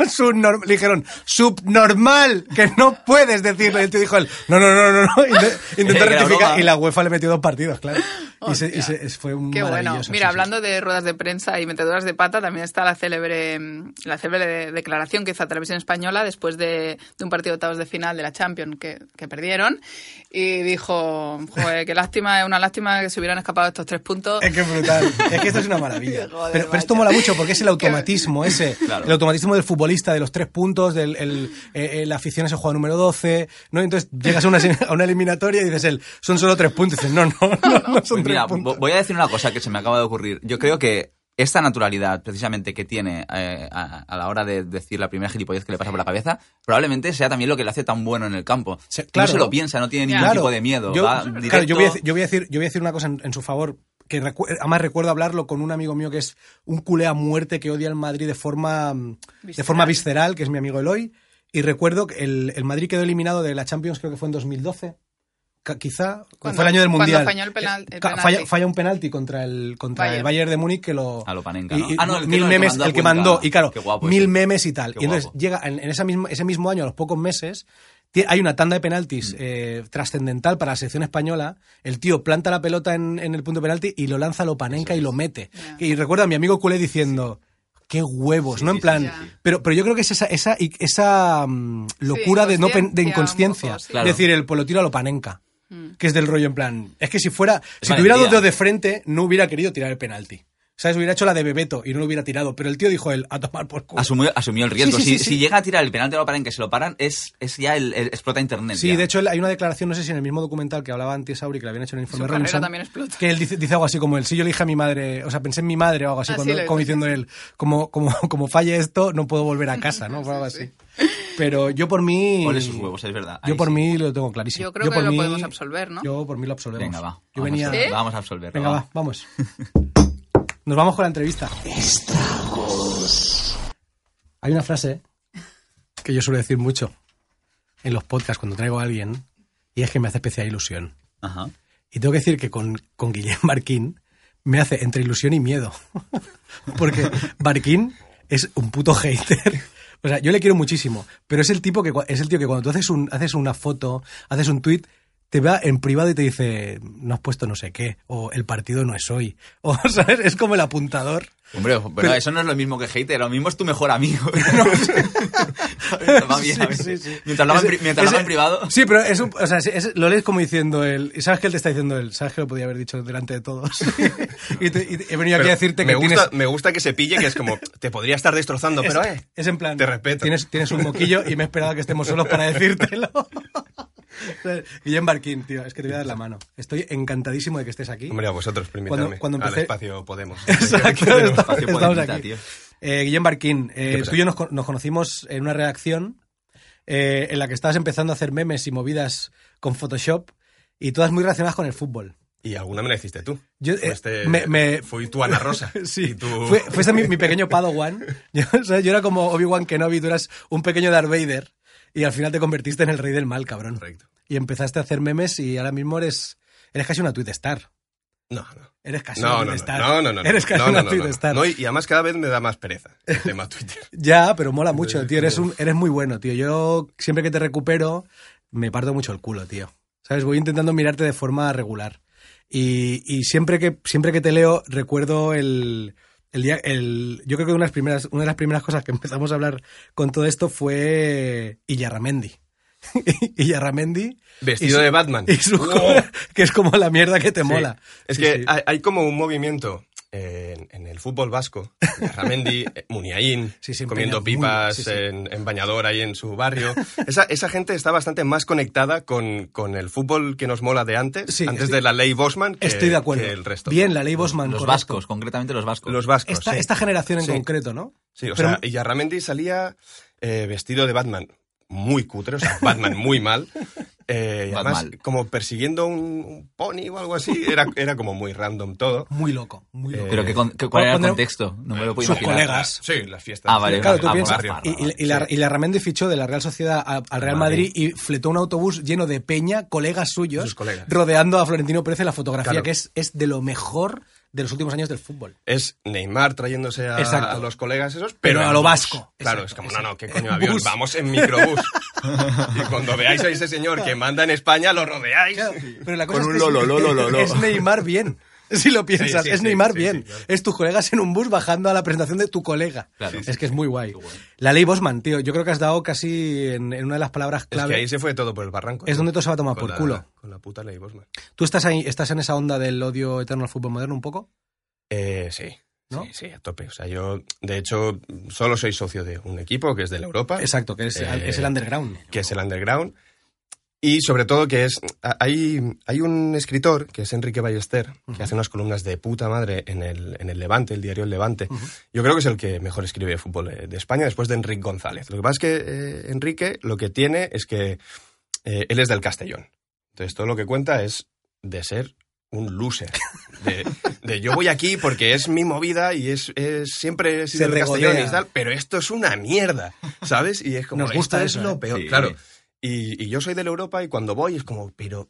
Subnormal. Le dijeron, subnormal. Que no puedes decirlo. Y el tío dijo él, no, no, no, no. No. Intentó rectificar y la UEFA le metió dos partidos, claro. Y, se, y se- fue un Qué bueno. Mira, sí, sí. hablando de ruedas de prensa y metedoras de pata, también está la célebre, mm, la célebre declaración que hizo a Televisión Española después de, de un partido de octavos de final de la Champions que, que perdieron. Y dijo, joder, qué lástima, es una lástima que se hubieran escapado estos tres puntos. Es que es brutal. Es que esto es una maravilla. Joder, pero, pero esto mola mucho porque es el automatismo ese. Claro. El automatismo del futbolista, de los tres puntos, del el, eh, eh, la afición es el juego número 12. ¿no? Entonces llegas a una, a una eliminatoria y dices, él, son solo tres puntos. Y dices, no, no, no, no son Pues mira, tres puntos. vo- voy a decir una cosa que se me acaba de ocurrir. Yo creo que esta naturalidad, precisamente, que tiene eh, a, a la hora de decir la primera gilipollez que le pasa por la cabeza, probablemente sea también lo que le hace tan bueno en el campo. Sí, claro. no se lo piensa, no tiene ningún Claro. tipo de miedo. Yo, va claro, yo voy, a, decir- yo voy a decir, yo voy a decir una cosa en, en su favor. Que recu- además recuerdo hablarlo con un amigo mío que es un culé a muerte que odia el Madrid de forma, mm, de Visceral. forma visceral, que es mi amigo Eloy. Y recuerdo que el, el Madrid quedó eliminado de la Champions, creo que fue en 2012. Quizá Cuando- fue el año del cuando Mundial. falló el penal- el penalti. falla, falla un penalti contra el, contra el Bayern. Bayern de Múnich que lo. A lo Panenka, y- ¿no? y Ah, no, el que- mil memes, el que mandó. Y claro, Qué guapo mil ese. memes y tal. Qué y entonces guapo. llega en, en esa misma, ese mismo año, a los pocos meses, hay una tanda de penaltis eh, trascendental para la selección española. El tío planta la pelota en, en el punto de penalti y lo lanza a lo panenca y lo mete. Y recuerdo a mi amigo culé diciendo. Qué huevos, ¿no? En plan. Pero, pero yo creo que es esa, esa, esa mm, locura de, no pen- de inconsciencia, poco, sí. Claro. Es decir, el pues lo tiro a lo panenca. Mm. Que es del rollo en plan. Es que si fuera. si valentía. tuviera dos dedos de frente, no hubiera querido tirar el penalti. ¿Sabes? Hubiera hecho la de Bebeto y no lo hubiera tirado. Pero el tío dijo él, a tomar por culo. Asumió, asumió el riesgo. Sí, sí, si, sí, si llega a tirar el penalti a lo paran, que se lo paran, es, es ya el, el- explota internet. Sí, ya. de hecho hay una declaración, no sé si en el mismo documental que hablaba antes Auri, que le habían hecho en el informe Su Robinson, también explota. que él dice, dice algo así como él, si yo le dije a mi madre, o sea, pensé en mi madre o algo así, Ah, cuando, como diciendo él, como, como, como falle esto, no puedo volver a casa, ¿no? Fue algo así. Pero yo por mí... Ole sus huevos, es verdad. Yo por sí. mí lo tengo clarísimo. Yo creo Yo que por lo mí- podemos absolver, ¿no? Yo por mí lo absolvemos. Venga, va. Yo vamos, venía... vamos a absolverlo. Venga, va. va, vamos. Nos vamos con la entrevista. Hay una frase que yo suelo decir mucho en los podcasts cuando traigo a alguien y es que me hace especial ilusión. Ajá. Y tengo que decir que con, con Guillem Barquín me hace entre ilusión y miedo. Porque Barquín es un puto hater. O sea, yo le quiero muchísimo, pero es el tipo que es el tío que cuando tú haces un haces una foto, haces un tweet, te va en privado y te dice, no has puesto no sé qué, o el partido no es hoy, o sabes, es como el apuntador. Hombre, pero, Pero- eso no es lo mismo que hater, lo mismo es tu mejor amigo. Va bien, a ver. Sí, sí, sí. Mientras lo haga en, privado. Sí, pero es un, o sea, es- lo lees como diciendo él. ¿Sabes qué él te está diciendo él? ¿Sabes que lo podía haber dicho delante de todos? y, te- y he venido aquí Pero a decirte me que gusta, tienes. me gusta que se pille, que es como, te podría estar destrozando, pero es, eh. es en plan. te respeto. Tienes, tienes un moquillo y me he esperado a que estemos solos para decírtelo. Guillem Barquín, tío, es que te voy a dar la mano. Estoy encantadísimo de que estés aquí. Hombre, a vosotros por Cuando- invitarme cuando al empecé- espacio Podemos. Exacto, estamos, Espacio estamos Podemita, aquí. tío. Eh, Guillem Barquín, eh, tú y yo nos, co- nos conocimos en una redacción eh, en la que estabas empezando a hacer memes y movidas con Photoshop y todas muy relacionadas con el fútbol. Y alguna me la hiciste tú. Yo, eh, Este- me- me- Fui tu Ana Rosa. Sí, tú... fue, fuiste mi, mi pequeño Padawan. Yo, o sea, yo era como Obi-Wan Kenobi, tú eras un pequeño Darth Vader y al final te convertiste en el rey del mal, cabrón. Correcto. Y empezaste a hacer memes y ahora mismo eres, eres casi una tweet star. No, no. Eres casi No, una no, no, star. no, no, no, Eres casi una tweet star. No, y y además cada vez me da más pereza el tema Twitter. Ya, pero mola mucho, tío. Eres, un, eres muy bueno, tío. Yo siempre que te recupero me parto mucho el culo, tío. ¿Sabes? Voy intentando mirarte de forma regular. Y, y siempre, que, siempre que te leo recuerdo el, el día... El, yo creo que una de, las primeras, una de las primeras cosas que empezamos a hablar con todo esto fue Illarramendi. Vestido y su- de Batman. Y su que es como la mierda que te Sí. mola. Es Sí, que sí. Hay, hay como un movimiento eh, en, en el fútbol vasco. Ramendi, Muniain, Sí, se comiendo pipas muy, sí, sí. En, en bañador ahí en su barrio. Esa, esa gente está bastante más conectada con, con el fútbol que nos mola de antes, Sí, antes de la ley Bosman, que, Estoy de acuerdo. que el resto. Bien, la ley Bosman. Los correcto. vascos, concretamente los vascos. Los vascos. Esta, sí. esta generación en Sí. concreto, ¿no? Sí, o Pero- sea, Yarramendi salía eh, vestido de Batman muy cutre, o sea, Batman muy mal. Eh, y además, Batman. como persiguiendo un, un pony o algo así, era, era como muy random todo. Muy loco, muy loco. Pero ¿qué ¿cuál era el contexto? No me lo puedo Sus imaginar. colegas. Sí, las fiestas. Ah, vale. Claro, tú Ah, piensas, barrio. y, y- y la, y la Ramendi fichó de la Real Sociedad al Real Vale. Madrid y fletó un autobús lleno de peña, colegas suyos, Sus colegas. rodeando a Florentino Pérez en la fotografía, Claro. que es, es de lo mejor de los últimos años del fútbol. Es Neymar trayéndose a, Exacto. a los colegas esos, Pero pero, a lo vasco. Claro, Exacto, es como, exacto. no, no, ¿qué coño avión? bus. Vamos en microbús. y cuando veáis a ese señor que manda en España, lo rodeáis. Pero la cosa Con es un que lolo, es, lolo, lolo. es Neymar bien. Si lo piensas, Sí, sí, es sí, Neymar bien. claro. Es tus colegas en un bus bajando a la presentación de tu colega. Claro. es que es muy guay. La ley Bosman, tío, yo creo que has dado casi en, en una de las palabras Es clave. que ahí se fue todo por el barranco. Es donde todo se va a tomar Con por la- culo. Con la puta ley Bosman. ¿Tú estás ahí, estás en esa onda del odio eterno al fútbol moderno un poco? Eh, sí. ¿No? Sí, sí, a tope. O sea, yo, de hecho, solo soy socio de un equipo que es de la Europa. Exacto, que es, Eh, es el underground. que es el underground. Y sobre todo que es. Hay, hay un escritor, que es Enrique Ballester, que hace unas columnas de puta madre en el, en el Levante, el diario El Levante. Yo creo que es el que mejor escribe de fútbol de, de España después de Enrique González. Lo que pasa es que eh, Enrique lo que tiene es que eh, él es del Castellón. Entonces todo lo que cuenta es de ser un loser. De, de yo voy aquí porque es mi movida y es, es siempre he sido del Castellón y tal, pero esto es una mierda, ¿sabes? Y es como, Nos gusta esto eso, es ¿eh? lo peor. Sí. Claro. Y, y yo soy de la Europa y cuando voy es como, pero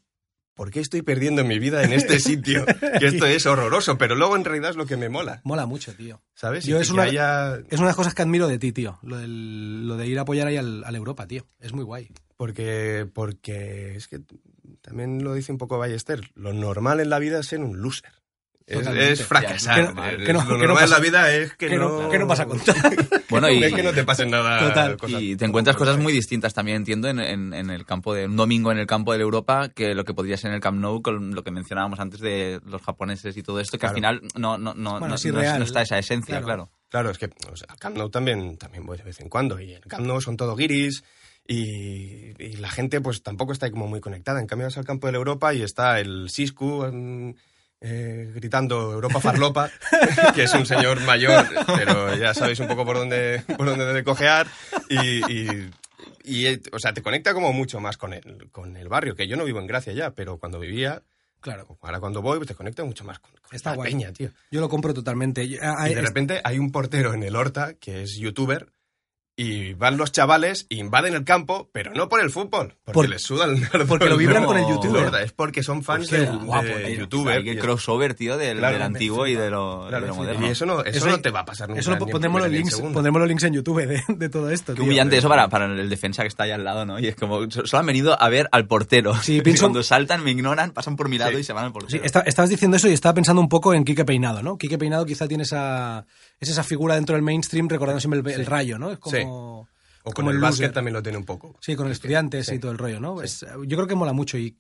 ¿por qué estoy perdiendo mi vida en este sitio? Que esto es horroroso, pero luego en realidad es lo que me mola, Mola mucho, tío. ¿sabes? Yo y es que una- haya- Es una de las cosas que admiro de ti, tío. Lo, del- lo de ir a apoyar ahí al, al Europa, tío. Es muy guay. Porque, porque es que también lo dice un poco Ballester, lo normal en la vida es ser un loser. Es, es fracasar. Que no- que no- lo que normal en la vida es que, ¿Qué no, no... qué no vas a contar? Bueno, y, Es que no te pasen nada. Total. cosas- y te encuentras cosas muy distintas también, entiendo, en, en- en el campo de un domingo en el campo de la Europa que lo que podría ser en el Camp Nou con lo que mencionábamos antes de los japoneses y todo esto, que al Claro. final no, no, no, Bueno, no, es no está esa esencia, Claro. claro. Claro, es que o sea, al Camp Nou también, también voy de vez en cuando. Y el Camp Nou son todo guiris. Y, y la gente pues tampoco está ahí como muy conectada. En cambio vas al campo de la Europa y está el Siscu mm, eh, gritando Europa Farlopa, que es un señor mayor, pero ya sabéis un poco por dónde, por dónde debe cojear. Y, y- y, o sea, te conecta como mucho más con el, con el barrio, que yo no vivo en Gracia ya, pero cuando vivía, claro. ahora cuando voy, pues te conecta mucho más con, con Está la guay. peña, tío. Yo lo compro totalmente. Yo- ah, Y de es- repente hay un portero en el Horta que es youtuber y van los chavales, invaden el campo, pero no por el fútbol, porque Por- les suda el nardo. porque lo vibran con el No, YouTube. de verdad, Es porque son fans del, guapo, tío. youtuber. Hay que y- crossover, tío, del, Claro, del antiguo y de lo, claro, de lo sí, moderno. Y eso no, eso no te va a pasar nunca. Eso lo, pondremos, los links, pondremos los links en YouTube de, de todo esto. Qué tío. humillante eso para, para el defensa que está ahí al lado, ¿no? Y es como, so- solo han venido a ver al portero. Sí, Y pienso- Cuando saltan, me ignoran, pasan por mi lado Sí. y se van al Sí, portero. está- estabas diciendo eso y estaba pensando un poco en Quique Peinado, ¿no? Quique Peinado quizá tiene esa, es esa figura dentro del mainstream recordando siempre el, el rayo, ¿no? Es como, O con como el, el básquet también lo tiene un poco. Sí, con el estudiante y todo el rollo, ¿no? Es- yo creo que mola mucho y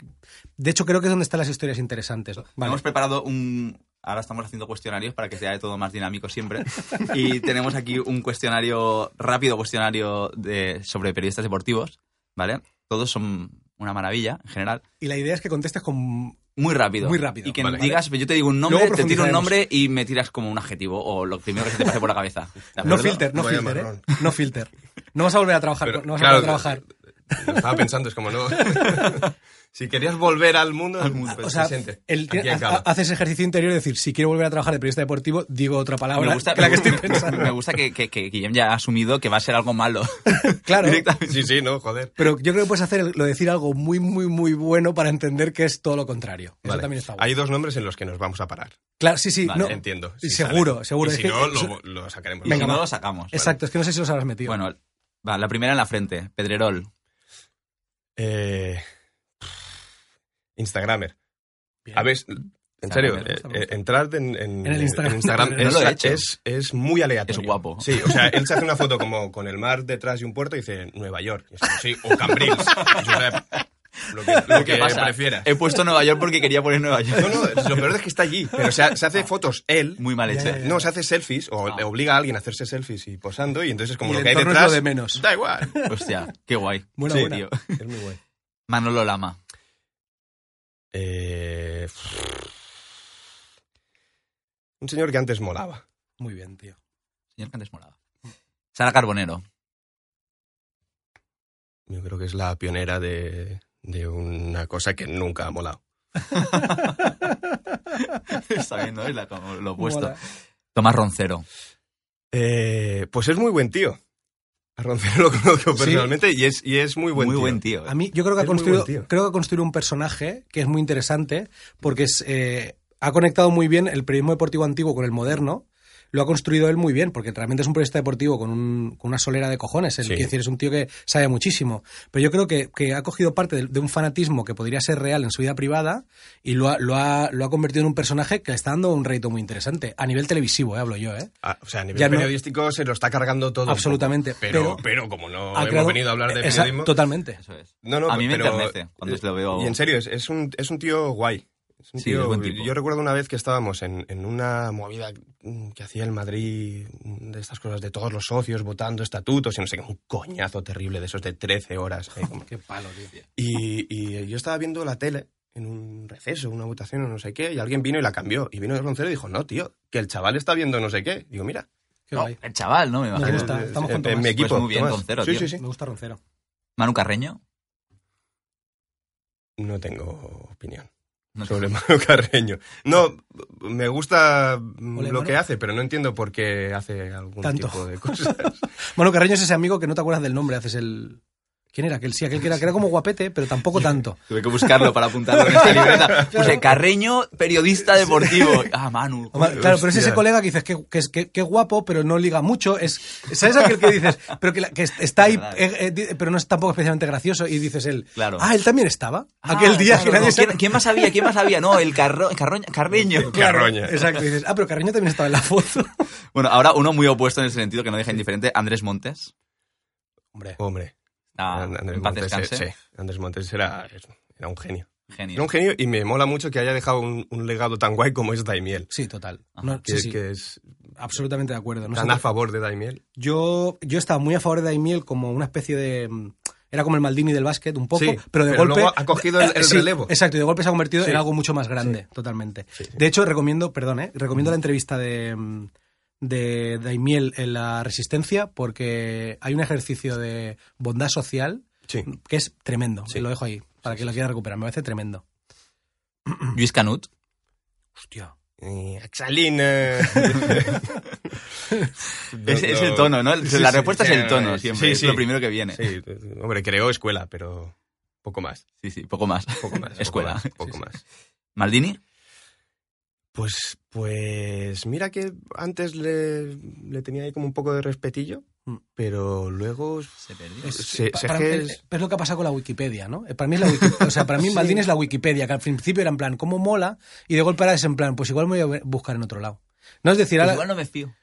de hecho creo que es donde están las historias interesantes. Vale. Hemos preparado un... Ahora estamos haciendo cuestionarios para que sea todo más dinámico siempre. y tenemos aquí un cuestionario, rápido cuestionario de, sobre periodistas deportivos, ¿vale? Todos son una maravilla, en general. Y la idea es que contestes con... Muy rápido. Muy rápido, Y que vale. digas, yo te digo un nombre, te tiro un nombre y me tiras como un adjetivo o lo primero que se te pase por la cabeza. ¿De No filter, no filter, ¿eh? No filter. No vas a volver a trabajar, Pero, no vas claro, a volver a trabajar. Lo estaba pensando, es como no. si querías volver al mundo, Al mundo. pues o sea, presente. el, Aquí ha- acaba. haces ejercicio interior de decir, si quiero volver a trabajar de periodista deportivo, digo otra palabra me gusta, que la que me estoy gusta- pensando. me gusta que, que, que Guillem ya ha asumido que va a ser algo malo. Claro, Directamente. Sí, sí, no, joder. pero yo creo que puedes hacer lo de decir algo muy, muy, muy bueno para entender que es todo lo contrario. Eso también está bueno. Hay dos nombres en los que nos vamos a parar. Claro, sí, sí. Vale, no, Entiendo. seguro, sale. seguro. Y es si que- no, lo, lo sacaremos. Venga, no lo sacamos. Exacto, es que no sé si los habrás metido. Bueno, va, la primera en la frente, Pedrerol. Eh, Instagramer. Bien. A ver, en serio, eh, gusta. eh, entrar en, en- En el Instagram. Instagram No es, hecho. es, es muy aleatorio. Es guapo. Sí, o sea, él se hace una foto como con el mar detrás de un puerto y dice Nueva York. Y es como, sí, o Cambrils. Lo que, lo que pasa? prefiera. He puesto Nueva York porque quería poner Nueva York. No, no, lo peor es que está allí. Pero se, ha- se hace fotos él. Muy mal hecho. No, se hace selfies o Ah. obliga a alguien a hacerse selfies y posando y entonces como Y lo que hay es detrás... lo de menos. Da igual. Hostia, qué guay. Buena, Sí, buena. tío. Es muy guay. Manolo Lama. Eh, Un señor que antes molaba. Muy bien, tío. Señor que antes molaba. Sara Carbonero. Yo creo que es la pionera de, de una cosa que nunca ha molado. Está bien, ¿no? Es la- como lo opuesto. Mola. Tomás Roncero. Eh, pues es muy buen tío. A Roncero lo conozco Sí. personalmente y es, y es muy buen Muy tío. buen tío. A mí, yo creo que, ha Es construido, creo que ha construido un personaje que es muy interesante porque es, eh, ha conectado muy bien el periodismo deportivo antiguo con el moderno. Lo ha construido él muy bien, porque realmente es un periodista deportivo con, un- con una solera de cojones. Es Sí. decir, es un tío que sabe muchísimo. Pero yo creo que, que ha cogido parte de, de un fanatismo que podría ser real en su vida privada y lo ha, lo, ha, lo ha convertido en un personaje que le está dando un rédito muy interesante. A nivel televisivo, eh, hablo yo, ¿eh? Ah, o sea, a nivel Ya no- periodístico se lo está cargando todo. Absolutamente, poco. Pero, pero- pero, como no Ha hemos creado- venido a hablar de Esa- periodismo. Totalmente. Eso es. No, no, A mí me pero- enternece cuando lo veo. Y en serio, es, es un, es un tío guay. Es un Sí, tío- es buen tipo. Yo recuerdo una vez que estábamos en, en una movida que hacía el Madrid, de estas cosas de todos los socios votando estatutos y no sé qué, un coñazo terrible de esos de 13 horas. como- Qué palo, tío. Y, y yo estaba viendo la tele en un receso, una votación o no sé qué, y alguien vino y la cambió. Y vino el Roncero y dijo, no, tío, que el chaval está viendo no sé qué. Digo, mira, Qué No, guay. el chaval, ¿no? Me Me imagino. gusta. estamos en, con en mi equipo. Pues muy bien, Tomás. Roncero, sí, tío. sí, sí. Me gusta Roncero. Manu Carreño. No tengo opinión. No sobre Manu Carreño. No, me gusta mm, Ole, lo Manu. que hace, pero no entiendo por qué hace algún Tanto. tipo de cosas. Bueno, Carreño es ese amigo que no te acuerdas del nombre, haces el... ¿Quién era? Aquel sí, aquel que era, que era como guapete, pero tampoco tanto. Tuve que buscarlo para apuntarlo en esta libreta. Puse Carreño, periodista deportivo. Ah, Manu. Claro, pero es ese colega que dices que, que, es- que, que guapo, pero no liga mucho. Es, ¿Sabes aquel que dices, pero que, la- está ahí, eh, eh, pero no es tampoco especialmente gracioso? Y dices él, Claro. ah, él también estaba. Ah, aquel día claro, que nadie no, se- ¿Quién, quién más sabía? ¿Quién más sabía? No, el Carro, Carroña- Carreño. Claro, Carroña. Exacto, y dices, ah, pero Carreño también estaba en la foto. Bueno, ahora uno muy opuesto en el sentido que no deja indiferente. Andrés Montes. Hombre, Hombre, Ah, Andrés en paz Montes, descanse. sí, Andrés Montes era, era un genio. Era Genio. un genio y me mola mucho que haya dejado un, un legado tan guay como es Daimiel. sí, total. Ajá. No, Que, sí, sí, que es absolutamente de acuerdo. Tan a favor de Daimiel. yo, yo estaba muy a favor de Daimiel como una especie de... mm, Era como el Maldini del básquet, un poco, Sí, pero de pero golpe... luego ha cogido el- el Sí, relevo. Exacto, y de golpe se ha convertido Sí. en algo mucho más grande, totalmente. Sí, sí. De hecho, recomiendo, perdón, ¿eh? recomiendo la entrevista de, mm, de Daimiel en La Resistencia porque hay un ejercicio de bondad social Sí. que es tremendo. Sí. Lo dejo ahí, para que lo quiera recuperar. Me parece tremendo. Luis Canut. Hostia. Eh, Axalina. Es, es el tono, ¿no? la respuesta es el tono, siempre. Es lo primero que viene. Sí, hombre, creó escuela, pero poco más. Sí, sí, poco más. Poco más. escuela. Poco más. Poco más. ¿Maldini? Pues, pues mira que antes le, le, tenía ahí como un poco de respetillo, mm. pero luego se perdió. Es, se, para, es... lo que ha pasado con la Wikipedia, ¿no? Para mí, es la o sea, para mí Maldini es la Wikipedia, que al principio era en plan, ¿cómo mola? Y de golpe es en plan, pues igual me voy a buscar en otro lado. No es decir, pues ahora... igual no me fío.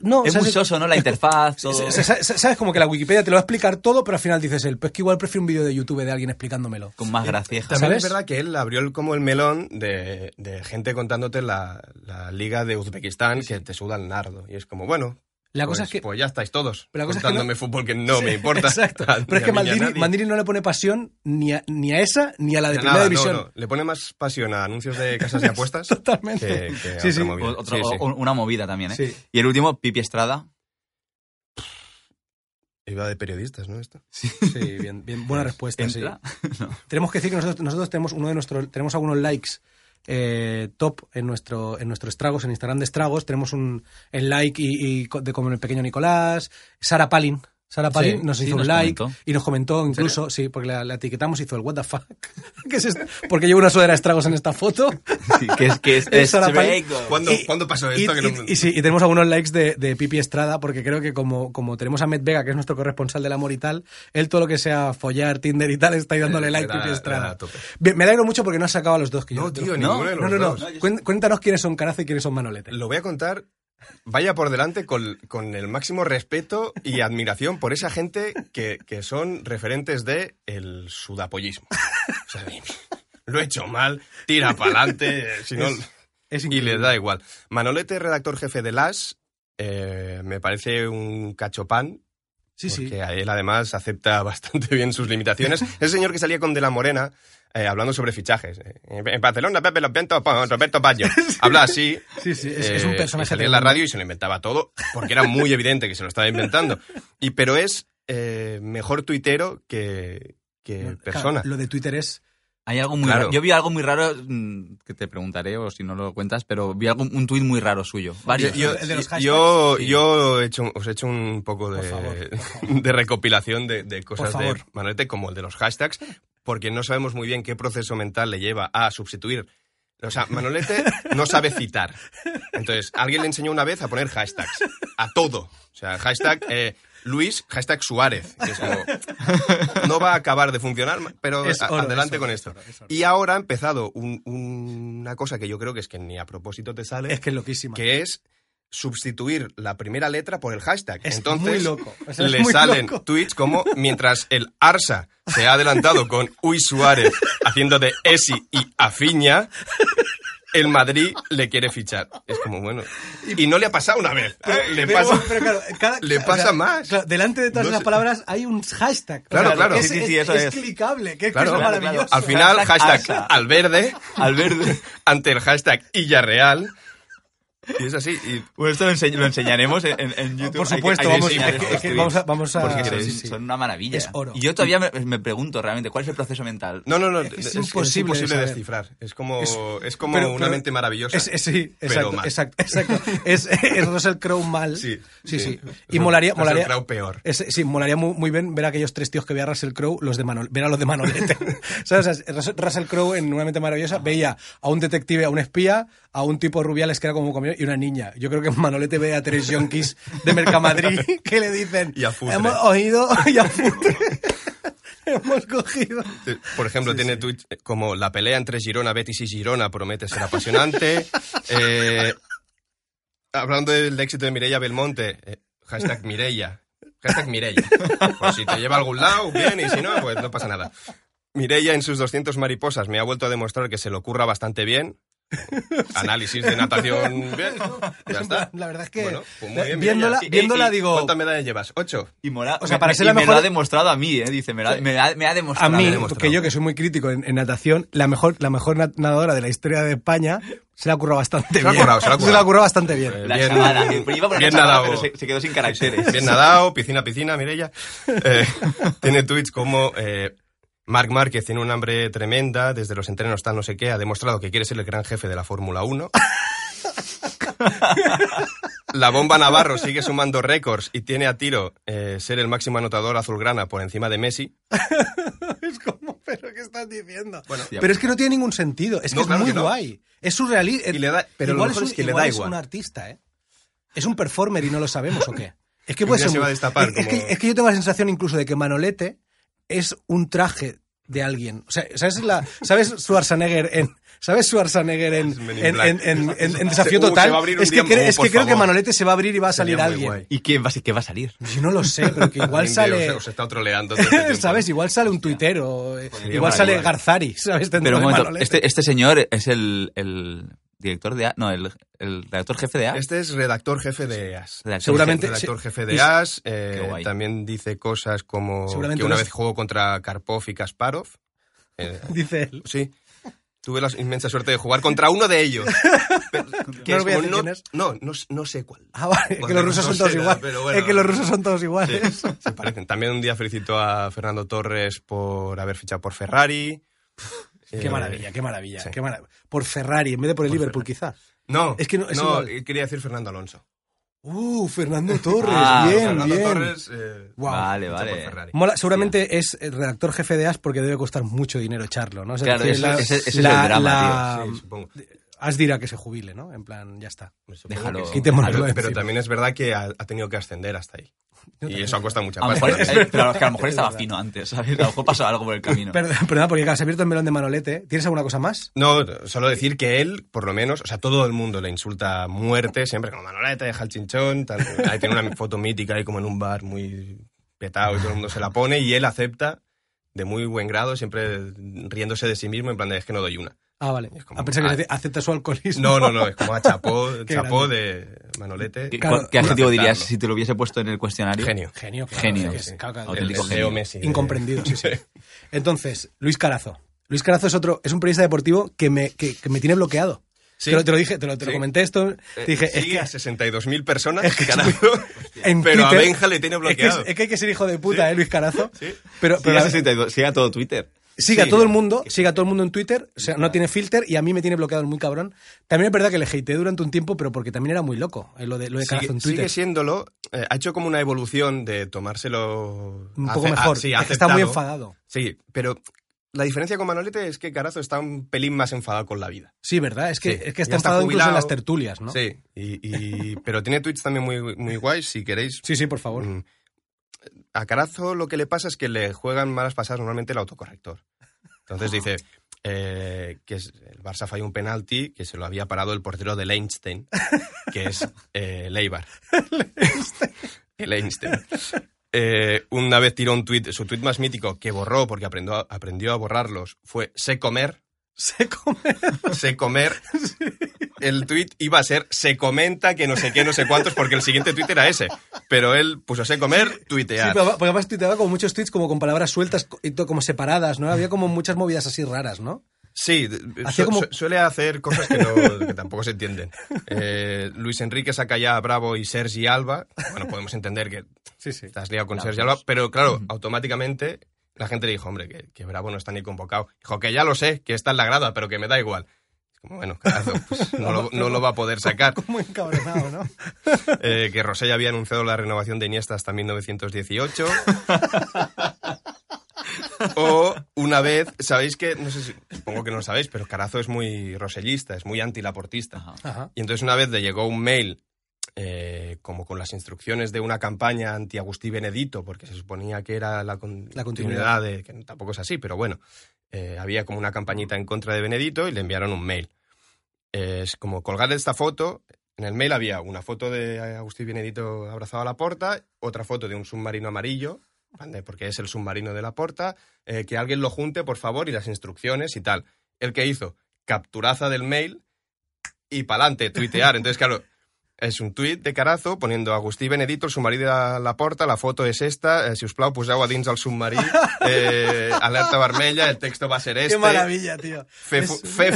No, es muy soso, ¿no? La interfaz, todo. Sabes como que la Wikipedia te lo va a explicar todo, pero al final dices él, pues que igual prefiero un vídeo de YouTube de alguien explicándomelo. Con más gracia. También es verdad que él abrió como el melón de, de gente contándote la, la, liga de Uzbekistán que te suda el nardo. Y es como, bueno, la pues, cosa es que, pues ya estáis todos pero la cosa contándome es que no, fútbol que no me importa. Exacto. Pero es que Mandiri, no le pone pasión ni a, ni a esa ni a la de, de primera nada, división. No, no. Le pone más pasión a anuncios de casas de apuestas Totalmente. que, que sí, a sí. otra movida. Otro, sí, sí. Una movida también, ¿eh? Sí. Y el último, Pipi Estrada. Iba de periodistas, ¿no? Esto. Sí, bien, bien, buena respuesta. Sí. no. Tenemos que decir que nosotros, nosotros tenemos uno de nuestros, tenemos algunos likes eh, top en nuestro en nuestro estragos en Instagram de estragos. Tenemos un el like y, y de como el pequeño Nicolás. Sara Palin Sara Palin Sí, nos sí, hizo nos un like comentó. y nos comentó incluso, sí, porque la, la etiquetamos, hizo el what the fuck. ¿Qué es esto? Porque llevo una sudadera de estragos en esta foto. Sí, que es que es, Es Sara Palin. ¿Cuándo, Y- ¿cuándo pasó Y, esto? que no- y- y sí, y tenemos algunos likes de, de Pipi Estrada, porque creo que como, como tenemos a Met Vega, que es nuestro corresponsal del amor y tal, él todo lo que sea follar, Tinder y tal, está ahí dándole like Le a Pipi Estrada. me alegro mucho porque no has sacado a los dos. Que yo No, tío, lo- ninguno ¿No? de los no, no, no. Cuéntanos quiénes son Carazo y quiénes son Manolete. Lo voy a contar. Vaya por delante con, con el máximo respeto y admiración por esa gente que, que son referentes de el sudapollismo. O sea, lo he hecho mal, tira para adelante, si no, Es y les da igual. Manolete, redactor jefe de LAS, eh, me parece un cachopán Sí, sí. porque a él además acepta bastante bien sus limitaciones. Ese señor que salía con De La Morena eh, hablando sobre fichajes. Eh, En Barcelona, Pepe Roberto Baggio. Habla así. Sí, sí, es, es un eh, personaje. salía en la radio y se lo inventaba todo, porque era muy evidente que se lo estaba inventando. Y, pero es eh, mejor tuitero que, que persona. lo de Twitter es. Hay algo muy Claro. raro. Yo vi algo muy raro mm, que te preguntaré o si no lo cuentas, pero vi algo, un tuit muy raro suyo. Varios. Yo, El de los hashtags. yo, Sí. yo he hecho, os he hecho un poco de, Por favor, por favor. de recopilación de, de cosas de. Manolete, como el de los hashtags, porque no sabemos muy bien qué proceso mental le lleva a sustituir. O sea, Manolete no sabe citar. Entonces, alguien le enseñó una vez a poner hashtags. A todo. O sea, hashtag eh, Luis, hashtag Suárez. que es como, no va a acabar de funcionar, pero Es a- oro, adelante es oro, con es esto. oro, es oro. Y ahora ha empezado un- un- una cosa que yo creo que es que ni a propósito te sale Es que es loquísima. que es sustituir la primera letra por el hashtag. Es Entonces, muy loco. O sea, es le muy salen loco. tweets como mientras el Arsa se ha adelantado con Uy Suárez haciendo de Esi y Afiña, el Madrid le quiere fichar. Es como, bueno. Y no le ha pasado una vez. Le Pero- pasa. pero claro, cada- le o pasa sea, más. claro, delante de todas No esas sé. palabras hay un hashtag. O Claro, sea, claro. Es, Sí, sí, sí, es- eso es es. clicable, que, Claro, es maravilloso. Al final, Hashtag hashtag Arsa. al verde Al verde. ante el hashtag Illarreal. Y es así. Y Bueno, esto lo, ense- lo enseñaremos en, en- YouTube. Por Hay que- supuesto, hay que vamos, es que- es vamos a... Vamos a Porque sí, son, sí, sí. son una maravilla. Es oro. Y yo todavía me, me pregunto realmente cuál es el proceso mental. No, no, no. Es es Es, imposible imposible descifrar. Es como, Es- es, como pero- una pero- mente maravillosa. Es, es- sí, pero exacto, mal. exacto, exacto. Es, es Russell Crowe mal. Sí, sí. sí. sí. Y molaría, Russell molaría, Crowe peor. es- sí, molaría muy, muy bien ver a aquellos tres tíos que veía Russell Crowe, los de Manol, ver a los de Manolete. ¿Sabes? O sea, Russell- Russell Crowe en Una mente maravillosa veía a un detective, a un espía, a un tipo rubiales que era como comió y una niña. Yo creo que Manolete ve a tres yonkis de Mercamadrid que le dicen Y a hemos oído y a Futre. hemos cogido. Sí, Por ejemplo, tiene tweets como la pelea entre Girona, Betis y Girona promete ser apasionante. Eh, hablando del éxito de Mireia Belmonte, eh, hashtag Mireia. Hashtag Mireia. Pues si te lleva a algún lado, bien, y si no, pues no pasa nada. Mireia en sus 200 mariposas me ha vuelto a demostrar que se lo ocurra bastante bien. Análisis de natación, bien. Ya está. la verdad es que Bueno, pues muy bien, viéndola, Mireia. viéndola y- digo, ¿Cuántas medallas llevas? ¿Ocho? Y mola, O sea, me- para me- ser la y me mejor- lo ha demostrado a mí, ¿eh? Dice, me, ha- me ha, me ha a demostrado. mí, he demostrado. que yo que soy muy crítico en, en natación, la mejor, la mejor na- nadadora de la historia de España se la ha currado bastante Se la ha bien. se la ha currado. bastante bien. Eh, La Bien- chamada. Pues iba a poner bien chamada, nadado. pero se, se quedó sin caracteres. Bien nadado, piscina, piscina, Mireia. Eh, tiene tweets como eh, Marc Márquez tiene un hambre tremenda, desde los entrenos tal no sé qué, ha demostrado que quiere ser el gran jefe de la Fórmula 1. La bomba Navarro sigue sumando récords y tiene a tiro eh, ser el máximo anotador azulgrana por encima de Messi. es como, pero ¿qué estás diciendo? Bueno, pero es que no tiene ningún sentido. Es que No, es claro muy que no. guay. Es surrealista. Da- pero lo mejor un- es que le igual da es igual. un artista, ¿eh? Es un performer y no lo sabemos o qué. Es que Un puede ser se muy- va a destapar es, es que, es que yo tengo la sensación incluso de que Manolete es un traje de alguien. O sea, ¿sabes, la, ¿sabes Schwarzenegger en... ¿Sabes Schwarzenegger en, en, en- en- en- en Se- Desafío uh, Total? es que, cre- es que creo que. Manolete se va a abrir y va a salir alguien. guay. ¿Y qué va, qué va a salir? Yo no lo sé, pero que igual sale... Os, os está troleando. todo este. ¿Sabes? Igual sale un tuitero, eh, Sería igual sale. Garzari, ¿sabes? Dentro Pero un momento, este, este señor es el, el director de... A- No, el, el redactor jefe de A. Este es redactor jefe de AS. Redactor seguramente- Redactor sí. jefe Y- de AS. eh, también dice cosas como que una no es- vez jugó contra Karpov y Kasparov. Eh, Dice él. sí. Tuve la inmensa suerte de jugar contra uno de ellos. Pero- No como no, no, no, no sé cuál. Ah, vale, es que los rusos no son todos iguales. bueno. es que los rusos son todos Sí, iguales. se parecen. También un día felicitó a Fernando Torres por haber fichado por Ferrari. Qué Eh, maravilla, qué maravilla, sí. qué maravilla. Por Ferrari, en vez de por el Por Liverpool, quizá. No, Es que no- es no, igual. quería decir Fernando Alonso. Uh, Fernando Torres, Ah, bien, Fernando bien. Torres. eh, Guau. Vale, vale. Mola, seguramente es el redactor jefe de AS porque debe costar mucho dinero echarlo, ¿no? O sea, Claro, ese- es la- el drama, la- Sí, supongo. AS dirá que se jubile, ¿no? En plan, ya está. Déjalo. que sí. Pero, pero también es verdad que ha, ha tenido que ascender hasta ahí. Y eso ha costado mucha A lo pasta. mejor, eh, pero que a lo mejor Es estaba fino antes, ¿sabes? A lo mejor pasó algo por el camino. Perdón, perdona, porque claro, se ha abierto el melón de Manolete. ¿Tienes alguna cosa más? No, solo decir que él, por lo menos, o sea, todo el mundo le insulta a muerte, siempre como Manolete, deja el chinchón, tal. ahí tiene una foto mítica ahí como en un bar muy petado y todo el mundo se la pone y él acepta de muy buen grado, siempre riéndose de sí mismo en plan de es que no doy una. Ah, vale. Es como- a pesar que ah. ace- acepta su alcoholismo. No, no, no, es como a chapó, chapó de Manolete. ¿Qué, Claro, qué adjetivo dirías si te lo hubiese puesto en el cuestionario? Genio. Genio, claro, Genio, es sí. es- Auténtico el genio. Messi. de- Incomprendido, sí, sí. Entonces, Luis Carazo. Luis Carazo es otro, es un periodista deportivo que me, que, que me tiene bloqueado. Sí. Te, lo, te lo dije, te lo, te lo Sí. comenté esto. Eh, te dije, es sigue que, a 62.000 personas, es que es carajo. en pero a Benja le tiene es que, es, bloqueado. es que hay que ser hijo de puta, Sí. ¿eh, Luis Carazo? Sí. Pero, pero a 62, sigue a todo Twitter. Sigue a todo el mundo, sigue a todo el mundo en Twitter, o sea, no tiene filter y a mí me tiene bloqueado el muy cabrón. También es verdad que le hateé durante un tiempo, pero porque también era muy loco eh, lo de, lo de Sigue, en Twitter. sigue siéndolo. eh, ha hecho como una evolución de tomárselo... un poco mejor. sí, es que está muy enfadado. Sí, pero la diferencia con Manolete es que Carazo está un pelín más enfadado con la vida. Sí, ¿verdad? Es que, Sí, es que está enfadado incluso en jubilado. las tertulias, ¿no? Sí, y, y- pero tiene tweets también muy, muy guays, si queréis. sí, sí, por favor. Mm. A Carazo lo que le pasa es que le juegan malas pasadas normalmente el autocorrector. Entonces dice eh, que es- el Barça falló un penalti que se lo había parado el portero del Einstein, que es eh, Leibar. el Einstein. Eh, una vez tiró un tuit, su tuit más mítico que borró porque aprendió a, aprendió a borrarlos fue sé comer, Se come. sé comer. El tuit iba a ser se comenta que no sé qué, no sé cuántos, porque el siguiente tuit era ese. Pero él puso sé comer, Sí, tuitear. pero porque además tuiteaba como muchos tweets como con palabras sueltas y todo como separadas, ¿no? Había como muchas movidas así raras, ¿no? Sí, su- como- su- suele hacer cosas que, no- que tampoco se entienden. Eh, Luis Enrique saca ya a Bravo y Sergi Alba. Bueno, podemos entender que Sí, sí. estás liado con Claro, Sergi Alba, pero claro, automáticamente la gente le dijo, hombre, que, que Bravo no está ni convocado. Dijo que ya lo sé, que está en la grada, pero que me da igual. Como, bueno, carajo, pues no, lo, no lo va a poder sacar. Como encabronado, ¿no? Eh, que Rosé ya había anunciado la renovación de Iniesta hasta 1918. o una vez, sabéis que, no sé si, supongo que no lo sabéis, pero Carazo es muy rosellista, es muy antilaportista. Ajá. Ajá. Y entonces una vez le llegó un mail eh, como con las instrucciones de una campaña anti-Agustí Benedito, porque se suponía que era la, con- La continuidad. continuidad de, que tampoco es así, pero bueno, eh, había como una campañita en contra de Benedito y le enviaron un mail. Es como colgar esta foto, en el mail había una foto de Agustín Benedito abrazado a la porta, otra foto de un submarino amarillo, porque es el submarino de la porta, eh, que alguien lo junte, por favor, y las instrucciones y tal. El que hizo capturaza del mail y pa'lante, tuitear. Entonces, claro, es un tuit de Carazo poniendo Agustí Benedito, el submarí de la, la porta, la foto és esta, eh, si us plau, poseu a dins el submarí, eh, alerta vermella, el texto va a ser este. Qué maravilla, tío. Fe, Es- fe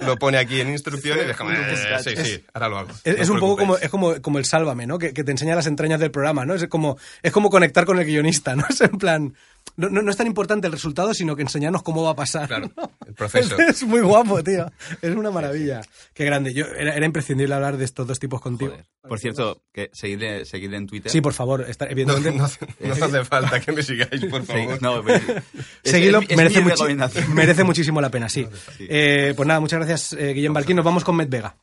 lo pone aquí en instrucciones y déjame, fotomontatge. sí, sí, ahora lo hago. Es, no es un poco como, es como, como el Sálvame, ¿no? Que, que te enseña las entrañas del programa, ¿no? Es como, es como conectar con el guionista, ¿no? Es en plan, no, no- no es tan importante el resultado, sino que enseñarnos cómo va a pasar. Claro, ¿no? el proceso. Es, muy guapo, tío. Es una maravilla. Qué grande. Yo, era, era imprescindible hablar de estos dos tipos contigo. Joder. Por cierto, que seguidle, seguidle en Twitter. Sí, por favor. está- No, evidentemente. no hace- no hace falta que me sigáis, por Sí, favor. no, pues, es- Seguidlo, es- es merece, mi muchi- merece muchísimo la pena, sí. Sí. Eh, pues nada, muchas gracias, eh, Guillem Barquín. Nos vamos con Med Vega.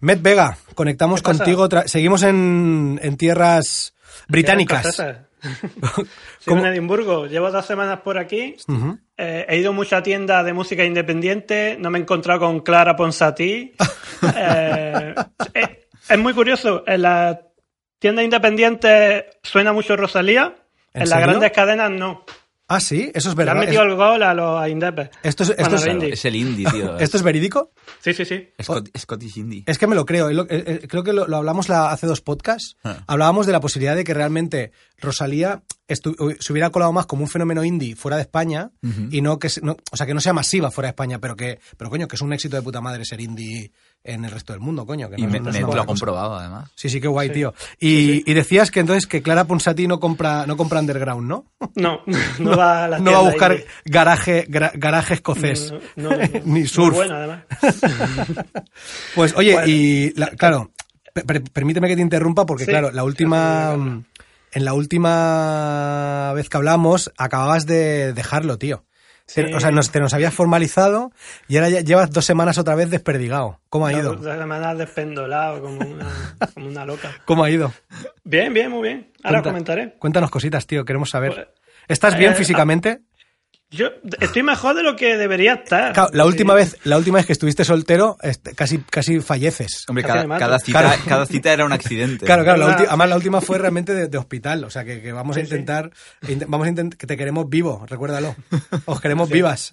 Med Vega, conectamos contigo. Seguimos en, en tierras británicas. ¿Cómo? en Edimburgo. Llevo dos semanas por aquí. Eh, he ido mucho a tiendas de música independiente. No me he encontrado con Clara Ponsatí. Eh, eh, es muy curioso. En las tiendas independientes suena mucho Rosalía. ¿En las grandes cadenas no. Ah, sí, eso es Le han verdad. metido Es- el gol a los indepes. Esto es, esto es- el indie, tío. ¿Esto es verídico? Sí, sí, sí. Scot- Scottish indie. Es que me lo creo. eh, eh, creo que lo, lo hablamos la- hace dos podcasts. Ah. Hablábamos de la posibilidad de que realmente Rosalía estu- se hubiera colado más como un fenómeno indie fuera de España y no que se- no- o sea que no sea masiva fuera de España, pero que pero coño que es un éxito de puta madre ser indie en el resto del mundo, coño. Que Y no- me, no es me lo ha comprobado, además. Sí, sí, qué guay, tío. Y, y decías que entonces que Clara Ponsati no compra no compra underground, ¿no? No, no va a las no va a buscar garaje gra- garaje escocés No, no, no. ni Muy surf. bueno, además. Pues oye, Bueno. y la- claro, per- per- permíteme que te interrumpa porque Sí, claro, la última en la última vez que hablamos acababas de dejarlo, tío. Sí. O sea, nos, te nos habías formalizado y ahora ya llevas dos semanas otra vez desperdigado. ¿Cómo ha ido? Dos semanas despendolado como una, como una loca. ¿Cómo ha ido? Bien, bien, muy bien. Ahora Cuenta- comentaré. Cuéntanos cositas, tío, queremos saber. Pues, ¿Estás bien eh, físicamente? Yo estoy mejor de lo que debería estar. Claro, la Sí. última vez, la última vez que estuviste soltero, casi, casi falleces. Hombre, Casi cada, cita, Claro. cada cita era un accidente. Claro, claro, la además la última fue realmente de, de hospital, o sea que, que vamos a sí. intentar, inte- vamos a intentar que te queremos vivo, recuérdalo. Os queremos vivas.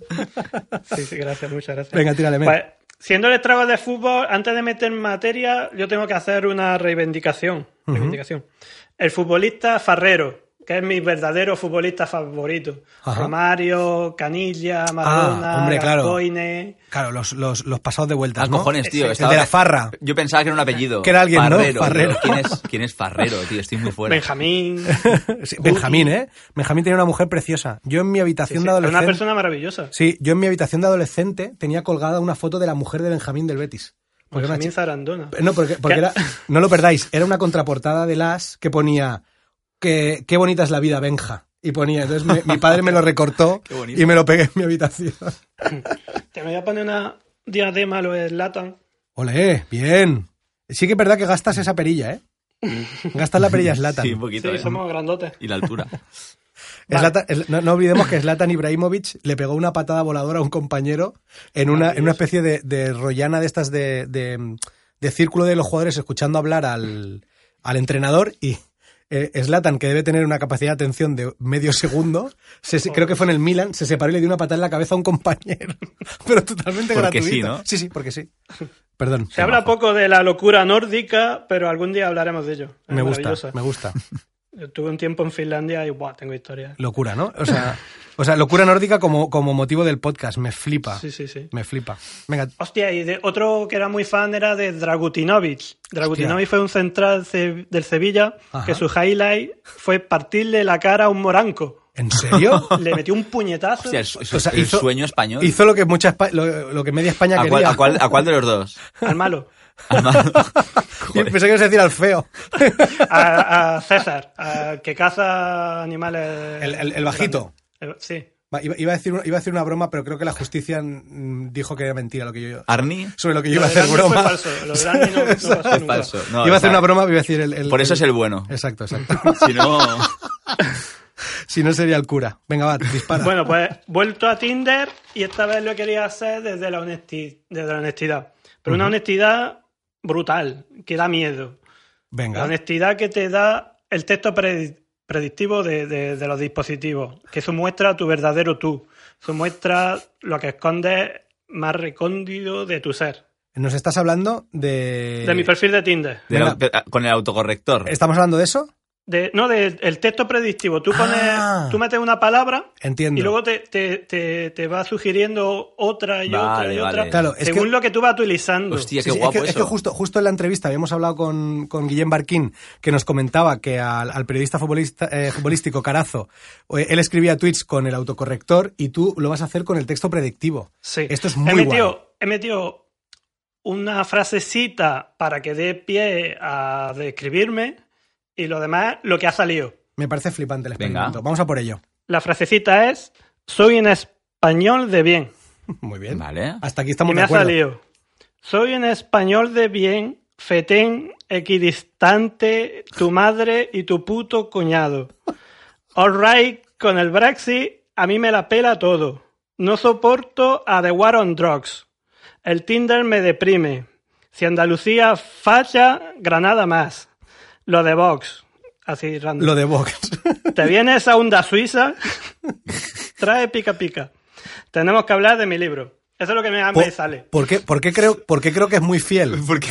Sí, sí, gracias, muchas gracias. Venga, tírale. Pues, siendo el estrago de fútbol, antes de meter en materia, yo tengo que hacer una reivindicación. reivindicación. El futbolista Farrero, que es mi verdadero futbolista favorito. Ajá. Romario, Canilla, Maradona, Ah, hombre, claro. Los, los, los pasados de vueltas, Ah, ¿no? cojones, tío. El de la farra. Yo pensaba que era un apellido. Que era alguien, ¿no? Farrero, Farrero. tío. ¿Quién es, ¿Quién es Farrero, tío? Estoy muy fuera. Benjamín. Sí, Benjamín, ¿eh? Benjamín tenía una mujer preciosa. Yo en mi habitación sí, de es adolescente... una persona maravillosa. Sí, yo en mi habitación de adolescente tenía colgada una foto de la mujer de Benjamín del Betis. Benjamín Zarandona. No, porque, porque era, no lo perdáis, era una contraportada de las que ponía que qué bonita es la vida, Benja. Y ponía, entonces me- mi padre me lo recortó y me lo pegué en mi habitación. Te me voy a poner una diadema, lo Latan. Ole, bien. Sí que es verdad que gastas esa perilla, ¿eh? Gastas la perilla Slatan. Sí, un poquito. Sí, ¿eh? somos grandotes. Y la altura. Zlatan- no, no olvidemos que Zlatan Ibrahimovic le pegó una patada voladora a un compañero en una, en una especie de, de rollana de estas de, de, de círculo de los jugadores escuchando hablar al, al entrenador y eh, Zlatan, que debe tener una capacidad de atención de medio segundo, se- se- creo que fue en el Milan, se separó y le dio una patada en la cabeza a un compañero. Pero totalmente Porque gratuito. sí, ¿no? Sí, sí, porque sí. Perdón. Se habla poco de la locura nórdica, pero algún día hablaremos de ello. Es Me gusta, me gusta. Yo tuve un tiempo en Finlandia y buah, tengo historia. Locura, ¿no? O sea, o sea locura nórdica como, como motivo del podcast. Me flipa. Sí, sí, sí. Me flipa. Venga, Hostia, y de otro que era muy fan era de Dragutinovic. Dragutinovic fue un central ce- del Sevilla Ajá. que su highlight fue partirle la cara a un moranco. ¿en serio? Le metió un puñetazo. Hostia, el, O sea, el hizo- sueño español. Hizo lo que mucha lo, lo que media España ¿A cuál, quería. a cuál- a cuál de los dos? Al malo. Pensé que ibas a decir al feo. A, a César, a que caza animales. El- el- el bajito. El- sí. Va, Iba, iba a decir, una- iba a decir una broma, pero creo que la justicia mm, dijo que era mentira lo que yo. Arni. Sobre lo que yo Lo iba a hacer broma. falso. Lo de Dani no- no pasó Es nunca. falso. No, iba a hacer una broma, iba a decir el. el- Por eso es el bueno. Exacto, exacto. Si no. si no sería el cura. Venga, va, dispara. Bueno, pues vuelto a Tinder y esta vez lo quería hacer desde la, honesti- desde la honestidad. Pero una honestidad brutal, que da miedo. La Venga. honestidad que te da el texto pre- predictivo de, de- de los dispositivos, que eso muestra tu verdadero tú, eso muestra lo que escondes más recóndito de tu ser. Nos estás hablando de... De mi perfil de Tinder. De la- con el autocorrector. ¿Estamos hablando de eso? De, no, del el texto predictivo. Tú pones, Ah. tú metes una palabra Entiendo. y luego te, te, te, te va sugiriendo otra y otra y vale. otra. Claro, es según que- lo que tú vas utilizando. Hostia, qué sí, guapo es que, es eso. que justo, justo en la entrevista habíamos hablado con, con Guillem Barquín, que nos comentaba que al, al periodista futbolista, eh, futbolístico Carazo, eh, él escribía tweets con el autocorrector y tú lo vas a hacer con el texto predictivo. Sí. Esto es he muy metido, guay. he metido una frasecita para que dé pie a describirme y lo demás lo que ha salido. Me parece flipante el Venga. experimento. Vamos a por ello. La frasecita es soy un español de bien. Muy bien. Vale. Hasta aquí Y estamos me de ha salido. Soy un español de bien, fetén, equidistante, tu madre y tu puto cuñado. Alright, con el Brexit a mí me la pela todo. No soporto a The War on Drugs. El Tinder me deprime. Si Andalucía falla, Granada más. Lo de Vox. Así random. Lo de Vox. ¿Te vienes a Onda Suiza? Trae pica pica. Tenemos que hablar de mi libro. Eso es lo que me, me Por, sale. ¿por qué, por qué creo, por qué creo que es muy fiel? Porque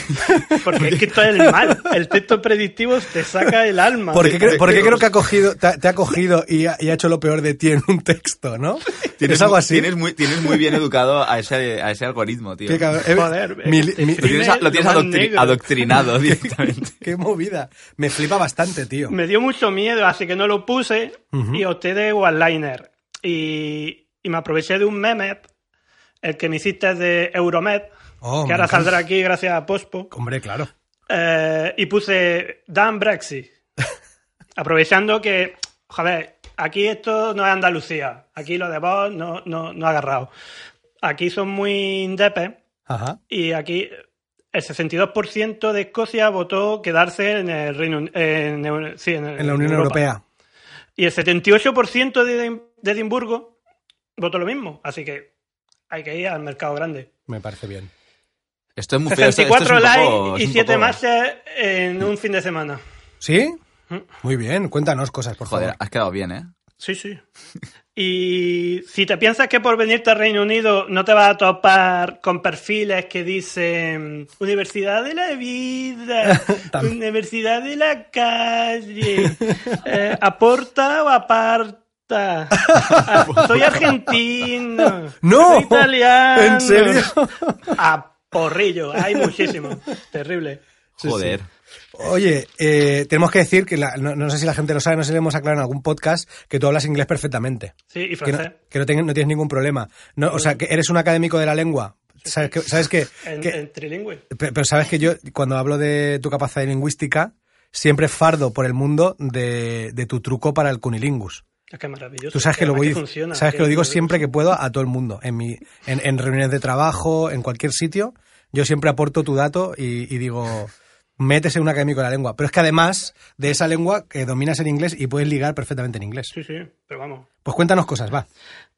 Porque es que esto es el mal. El texto predictivo te saca el alma. Porque, creo, porque creo que ha cogido, te, ha- te ha cogido y ha, y ha hecho lo peor de ti en un texto, ¿no? tienes, es algo así. Tienes muy, tienes muy bien educado a ese, a ese algoritmo, tío. Qué cabrón. Eh, Joder, mi- mi- te Lo tienes, lo tienes Lo más adoctri- negro. adoctrinado directamente. qué movida. Me flipa bastante, tío. Me dio mucho miedo, así que no lo puse Ujú. y opté de one-liner. Y, y me aproveché de un meme, el que me hiciste de Euromed, Oh, que ahora saldrá aquí gracias a Pospo. Hombre, claro. Eh, y puse Dan Brexit. Aprovechando que, joder, aquí esto no es Andalucía. Aquí lo de vos no, no, no ha agarrado. Aquí son muy indepes Ajá. y aquí el 62% de Escocia votó quedarse en el Reino en, sí, en, En la Unión Europa. Europea. Y el 78% de, Edin- de Edimburgo votó lo mismo. Así que hay que ir al mercado grande. Me parece bien. Esto es muy feo. esto- esto es 64 poco- y un 7 poco- matches en un fin de semana. ¿Sí? Mm. Muy bien. Cuéntanos cosas, por Joder, favor. has quedado bien, ¿eh? Sí, sí. Y si te piensas que por venirte al Reino Unido no te vas a topar con perfiles que dicen Universidad de la Vida. Universidad de la Calle, eh, aporta o aparta. Ah, soy argentino. ¡No! Soy italiano. ¿En serio? A porrillo, hay muchísimo. Terrible. Sí, Joder. Oye, eh, tenemos que decir que la- no, no sé si la gente lo sabe, no sé si le hemos aclarado en algún podcast que tú hablas inglés perfectamente. Sí, y Que no, francés. que no, ten- no tienes ningún problema. No, o sea, que eres un académico de la lengua. ¿Sabes que, sabes que, En, que- en trilingüe. Pe- Pero sabes que yo, cuando hablo de tu capacidad lingüística, siempre fardo por el mundo de, de tu truco para el cunilingus. Es que es maravilloso. Tú sabes que lo voy, funciona, sabes que lo digo que- siempre que puedo a todo el mundo, en mi, en, en reuniones de trabajo, en cualquier sitio, yo siempre aporto tu dato y, y digo, métese un académico de la lengua. Pero es que además de esa lengua que dominas en inglés y puedes ligar perfectamente en inglés. Sí, sí, pero vamos. Pues cuéntanos cosas, va.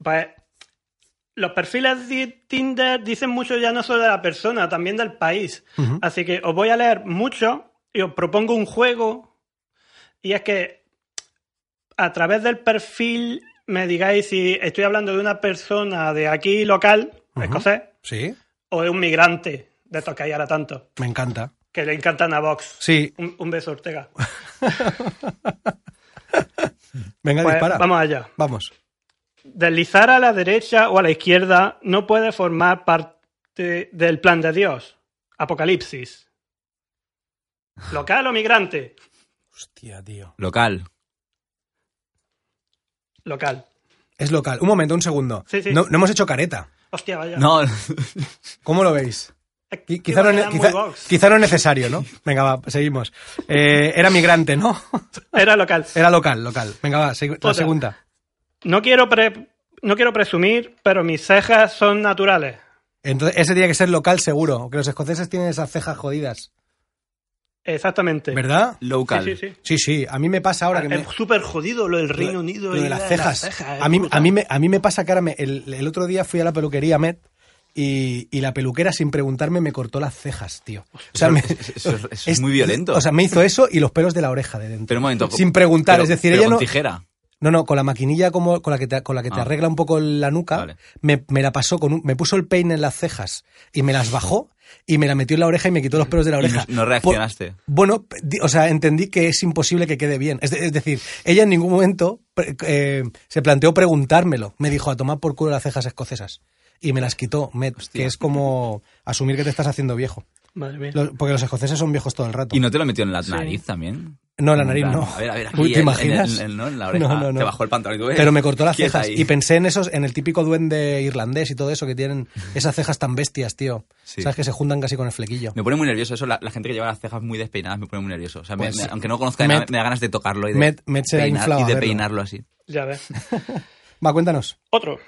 Pues los perfiles de Tinder dicen mucho ya no solo de la persona, también del país. Así que os voy a leer mucho y os propongo un juego. Y es que a través del perfil me digáis si estoy hablando de una persona de aquí local, escocés, Sí, o de un migrante, de estos que hay ahora tanto, me encanta. que le encantan a Vox. Sí, Un, un beso, Ortega. venga, Pues, dispara. vamos allá. Vamos. Deslizar a la derecha o a la izquierda no puede formar parte del plan de Dios. Apocalipsis. ¿Local o migrante? Hostia, tío. Local. Local. Es local. Un momento, un segundo. Sí, sí. No, no hemos hecho careta. Hostia, vaya. No, ¿Cómo lo veis? Que Quizá no, quizá- quizá no es necesario, ¿no? Venga, va, seguimos. Eh, era migrante, ¿no? Era local. Era local, local. Venga, va, la segunda. No quiero, pre- no quiero presumir, pero mis cejas son naturales. Entonces, ese tiene que ser local seguro, que los escoceses tienen esas cejas jodidas, Exactamente. ¿verdad? local. Sí, sí, sí. Sí, sí, a mí me pasa ahora que me... Es súper jodido lo del Reino Unido lo y de las cejas. es a, mí, brutal. a, mí me, a mí me pasa que ahora me- el, el otro día fui a la peluquería Met y, y la peluquera, sin preguntarme, me cortó las cejas, tío. O sea, me- Eso, es- muy violento. O sea, me hizo eso y los pelos de la oreja de dentro. pero un momento. sin preguntar, pero- es decir, pero ella con no... tijera. No, no, con la maquinilla como con la que te, con la que te Ah. arregla un poco la nuca, Vale. me, me la pasó con un- me puso el peine en las cejas y me las bajó y me la metió en la oreja y me quitó los pelos de la oreja. no, no reaccionaste. Por- bueno, o sea, entendí que es imposible que quede bien. Es, de- es decir, ella en ningún momento eh, se planteó preguntármelo. Me dijo a tomar por culo las cejas escocesas y me las quitó, Met, Hostia. que es como asumir que te estás haciendo viejo. Madre mía. Los- porque los escoceses son viejos todo el rato. ¿Y no te lo metió en la nariz también? No, la nariz En no. A ver, a ver, aquí Uy, ¿te en- imaginas? En, en- ¿no? en la oreja. No, no, no. Te bajó el pantalón tú, eh, Pero me cortó las cejas ahí. y pensé en esos, en el típico duende irlandés y todo eso que tienen esas cejas tan bestias, tío. Sí. Sabes que se juntan casi con el flequillo. Me pone muy nervioso eso, la, la gente que lleva las cejas muy despeinadas me pone muy nervioso. O sea, me- Pues me- sí. aunque no conozca Met- nada, me da ganas de tocarlo y de, Met- Met se ha peinar- inflado y de peinarlo así. Ya ves. Va, cuéntanos. Otro.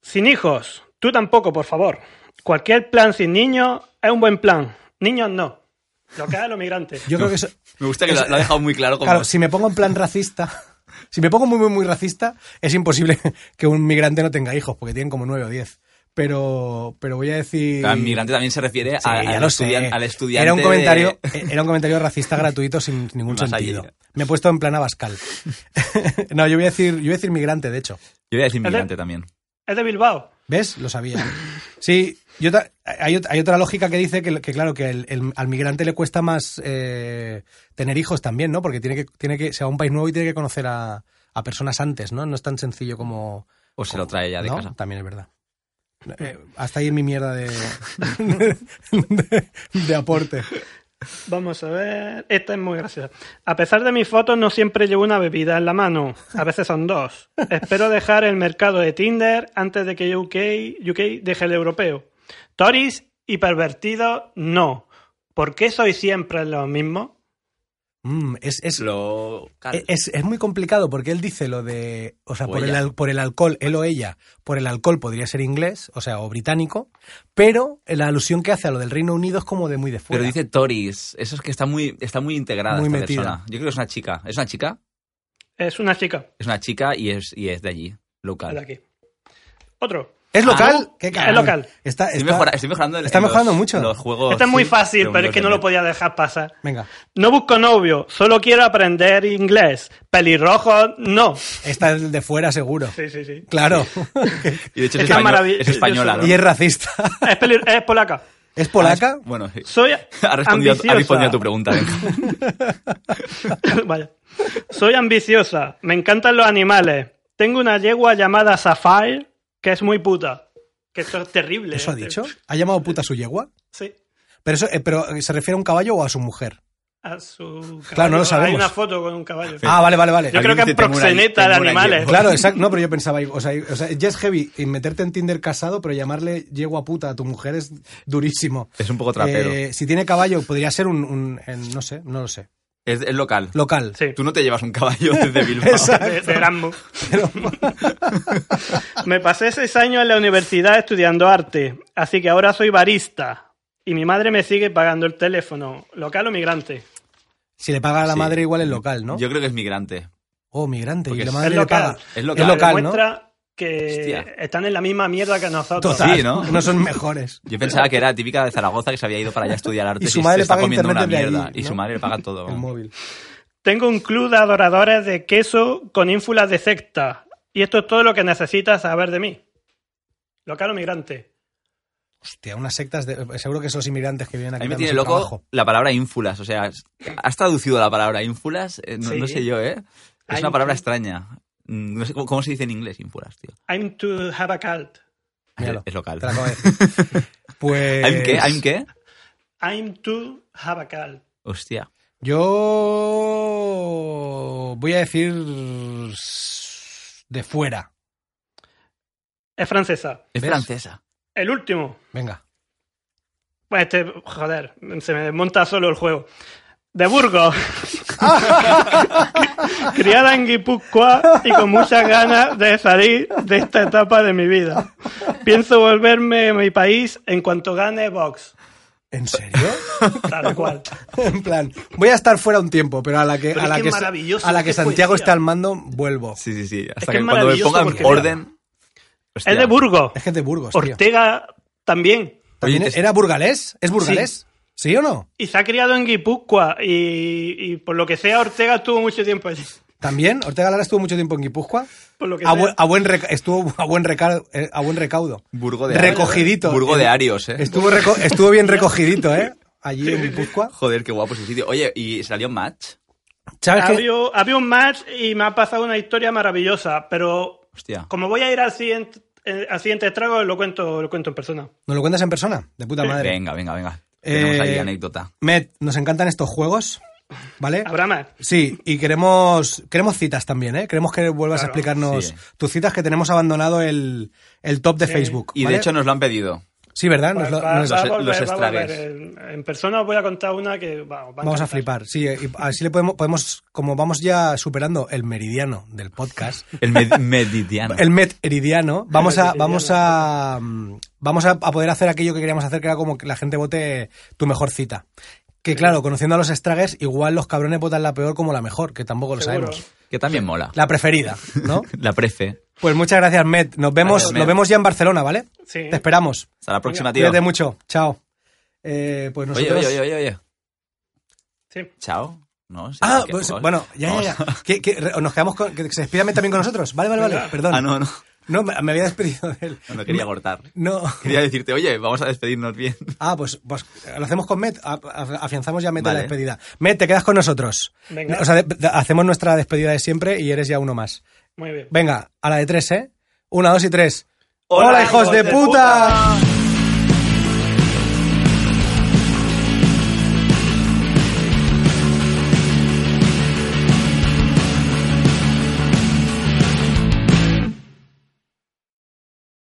Sin hijos. Tú tampoco, por favor. Cualquier plan sin niños es un buen plan. Niños no. Lo que es los migrantes. Yo creo que eso, Me gusta que lo, lo ha dejado muy claro como... Claro, si me pongo en plan racista, si me pongo muy, muy, muy racista, es imposible que un migrante no tenga hijos, porque tienen como nueve o diez. Pero, pero voy a decir. Al migrante también se refiere Sí, a- ya al, lo estudian- sé. al estudiante Era un comentario, de- era un comentario racista gratuito sin ningún allí. sentido. Me he puesto en plan abascal. no, yo voy a decir, yo voy a decir migrante, de hecho. Yo voy a decir de- migrante también. Es de Bilbao. ¿Ves? Lo sabía. Sí, yo hay, hay otra lógica que dice que, que, claro, que el- el- al migrante le cuesta más eh, tener hijos también, ¿no? Porque tiene que, tiene que, se va a un país nuevo y tiene que conocer a, a personas antes, ¿no? No es tan sencillo como... O se lo trae ya de ¿no? casa. También es verdad. Eh, hasta ahí mi mierda de, de, de aporte. Vamos a ver. Esta es muy graciosa. A pesar de mis fotos, no siempre llevo una bebida en la mano. A veces son dos. Espero dejar el mercado de Tinder antes de que UK, UK deje el europeo. Tories y pervertidos, no. ¿Por qué soy siempre lo mismo? Mm, es, es, Lo... es, es- es muy complicado porque él dice lo de. O sea, O por el, por el alcohol, él o ella, por el alcohol podría ser inglés, o sea, o británico, pero la alusión que hace a lo del Reino Unido es como de muy de fuera. Pero dice Tories. Eso es que está muy, está muy integrada Muy esta metida. persona. Yo creo que es una chica. ¿Es una chica? Es una chica. Es una chica y es, y es de allí, De local. aquí. Otro. ¿Es local? Ah, ¿Qué es local. Está, Estoy, está- mejora- estoy mejorando en- está en mejorando los- mucho. Los juegos, Este es muy sí, fácil, pero es que no lo podía dejar pasar. Venga, No busco novio, solo quiero aprender inglés. Pelirrojo, no. esta es de fuera seguro. Sí, sí, sí. Claro. Y de hecho Es español- es española, ¿no? y es racista. Es, pelir- es polaca. ¿Es polaca? Ah, Bueno, sí. Soy Ha respondido, ambiciosa. ha respondido a tu pregunta. venga. Vaya. Soy ambiciosa. Me encantan los animales. Tengo una yegua llamada Sapphire que es muy puta. Que esto es terrible. ¿Eso ha ¿eh? dicho? ¿Ha llamado puta a su yegua? Sí. Pero, eso, eh, pero ¿se refiere a un caballo o a su mujer? A su Claro, no lo caballo. sabemos. Hay una foto con un caballo. Ah, vale, vale, vale. Yo creo que es "Tengo una- proxeneta de animales. yegua". Claro, exacto. No, pero yo pensaba, o sea, o sea, ya es heavy y meterte en Tinder casado, pero llamarle yegua puta a tu mujer es durísimo. Es un poco trapero. Eh, si tiene caballo, podría ser un, un- no sé, no lo sé. Es, es local. Local. Sí. Tú no te llevas un caballo desde Bilbao. Exacto. De, de Erasmus. Me pasé seis años en la universidad estudiando arte, así que ahora soy barista. Y mi madre me sigue pagando el teléfono, local o migrante. Si le paga a la Sí. madre igual es local, ¿no? Yo creo que es migrante. Oh, migrante. Porque y la es- madre es le local. paga. Es local. Es local, ¿no? Que Hostia. están en la misma mierda que nosotros. Total, Sí, ¿no? no son mejores. Yo pensaba que era típica de Zaragoza que se había ido para allá a estudiar arte Y su madre se le está paga comiendo una mierda. allí, Y su ¿no? madre le paga todo. El móvil. Tengo un club de adoradores de queso con ínfulas de secta. Y esto es todo lo que necesitas saber de mí. Local o migrante. Hostia, unas sectas de... Seguro que son los inmigrantes que vienen A aquí mí me tiene loco trabajo. la palabra ínfulas. O sea, ¿has traducido la palabra ínfulas? Eh, No, Sí. no sé yo, ¿eh? Es una palabra extraña. Mm, No sé cómo, se dice en inglés ínfulas, tío. I'm to have a cult. Míralo, es local. Te la acabo de decir. Pues... ¿I'm qué? ¿I'm qué? I'm to have a cult. Hostia. Yo voy a decir de fuera. Es francesa. Es ¿Ves? francesa. El último. Venga. Bueno, este, joder, se me desmonta solo el juego. De Burgos. Criada en Guipúzcoa y con muchas ganas de salir de esta etapa de mi vida. Pienso volverme a mi país en cuanto gane Vox. ¿En serio? Tal cual. en plan, voy a estar fuera un tiempo, pero a la que, Pero a es la que que, es a la es que que Santiago poesía. está al mando, vuelvo. Sí, sí, sí. Hasta que que, es cuando me pongan orden. Es de Burgos. Es que es de Burgos, tío. Ortega también. También Oye, ¿Era burgalés? ¿Es burgalés? ¿Sí. O no? Y se ha criado en Guipúzcoa y, y por lo que sea Ortega estuvo mucho tiempo allí. ¿También? ¿Ortega Lara estuvo mucho tiempo en Guipúzcoa? Por lo que A sea. buen, a buen estuvo a buen, reca- eh, a buen recaudo. Burgo de Recogidito. Burgo de Arios, ¿eh? Estuvo, reco- estuvo bien recogidito, ¿eh? Allí en Guipúzcoa. Joder, qué guapo ese sitio. Oye, ¿y salió un match? ¿Sabes qué? Había, había un match y me ha pasado una historia maravillosa, pero Hostia. como voy a ir al siguiente, eh, al siguiente trago, lo cuento, lo cuento en persona. ¿Nos lo cuentas en persona? De puta madre. Venga, venga, venga. Tenemos Eh, ahí anécdota. Met, nos encantan estos juegos, ¿vale? ¿Habrá más? Sí, y queremos queremos citas también, ¿eh? Queremos que vuelvas a explicarnos Sí. tus citas que tenemos abandonado el, el top de Sí. Facebook. Y de hecho nos lo han pedido. Sí, ¿verdad? Nos Va- lo- va- nos- va a los- a estragues. En, en persona os voy a contar una que va- os va a Vamos a encantar. flipar, sí, y así le podemos, podemos, como vamos ya superando el meridiano del podcast, El med- medidiano. el meridiano, vamos a, meridiano. vamos a, mm, vamos a, a poder hacer aquello que queríamos hacer, que era como que la gente vote tu mejor cita. Que claro, conociendo a los estragues, igual los cabrones votan la peor como la mejor, que tampoco lo Seguro. sabemos. Que también mola. La preferida, ¿no? La prefe. Pues muchas gracias, Met. Nos vemos, Gracias, nos Met. vemos ya en Barcelona, ¿vale? Sí. Te esperamos. Hasta la próxima, tío. Cuídate mucho. Chao. Eh, pues nosotros... oye, oye, oye, oye. Sí. Chao. ¿No? Sí, Ah, pues, bueno, ya, ya, ya. ¿Qué- nos quedamos con... Que se despida Met también con nosotros. Vale, vale, vale. Perdón. Ah, no, no. No, me, me había despedido de él. No quería cortar. No. Quería decirte, oye, vamos a despedirnos bien. Ah, pues, pues lo hacemos con Met. A- a- Afianzamos ya Met Vale. la despedida. Met, te quedas con nosotros. Venga. O sea, de- de- hacemos nuestra despedida de siempre y eres ya uno más. Muy bien. Venga, a la de tres, ¿eh? Una, dos y tres. Hola, ¡Hola, hijos de, puta!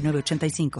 906985.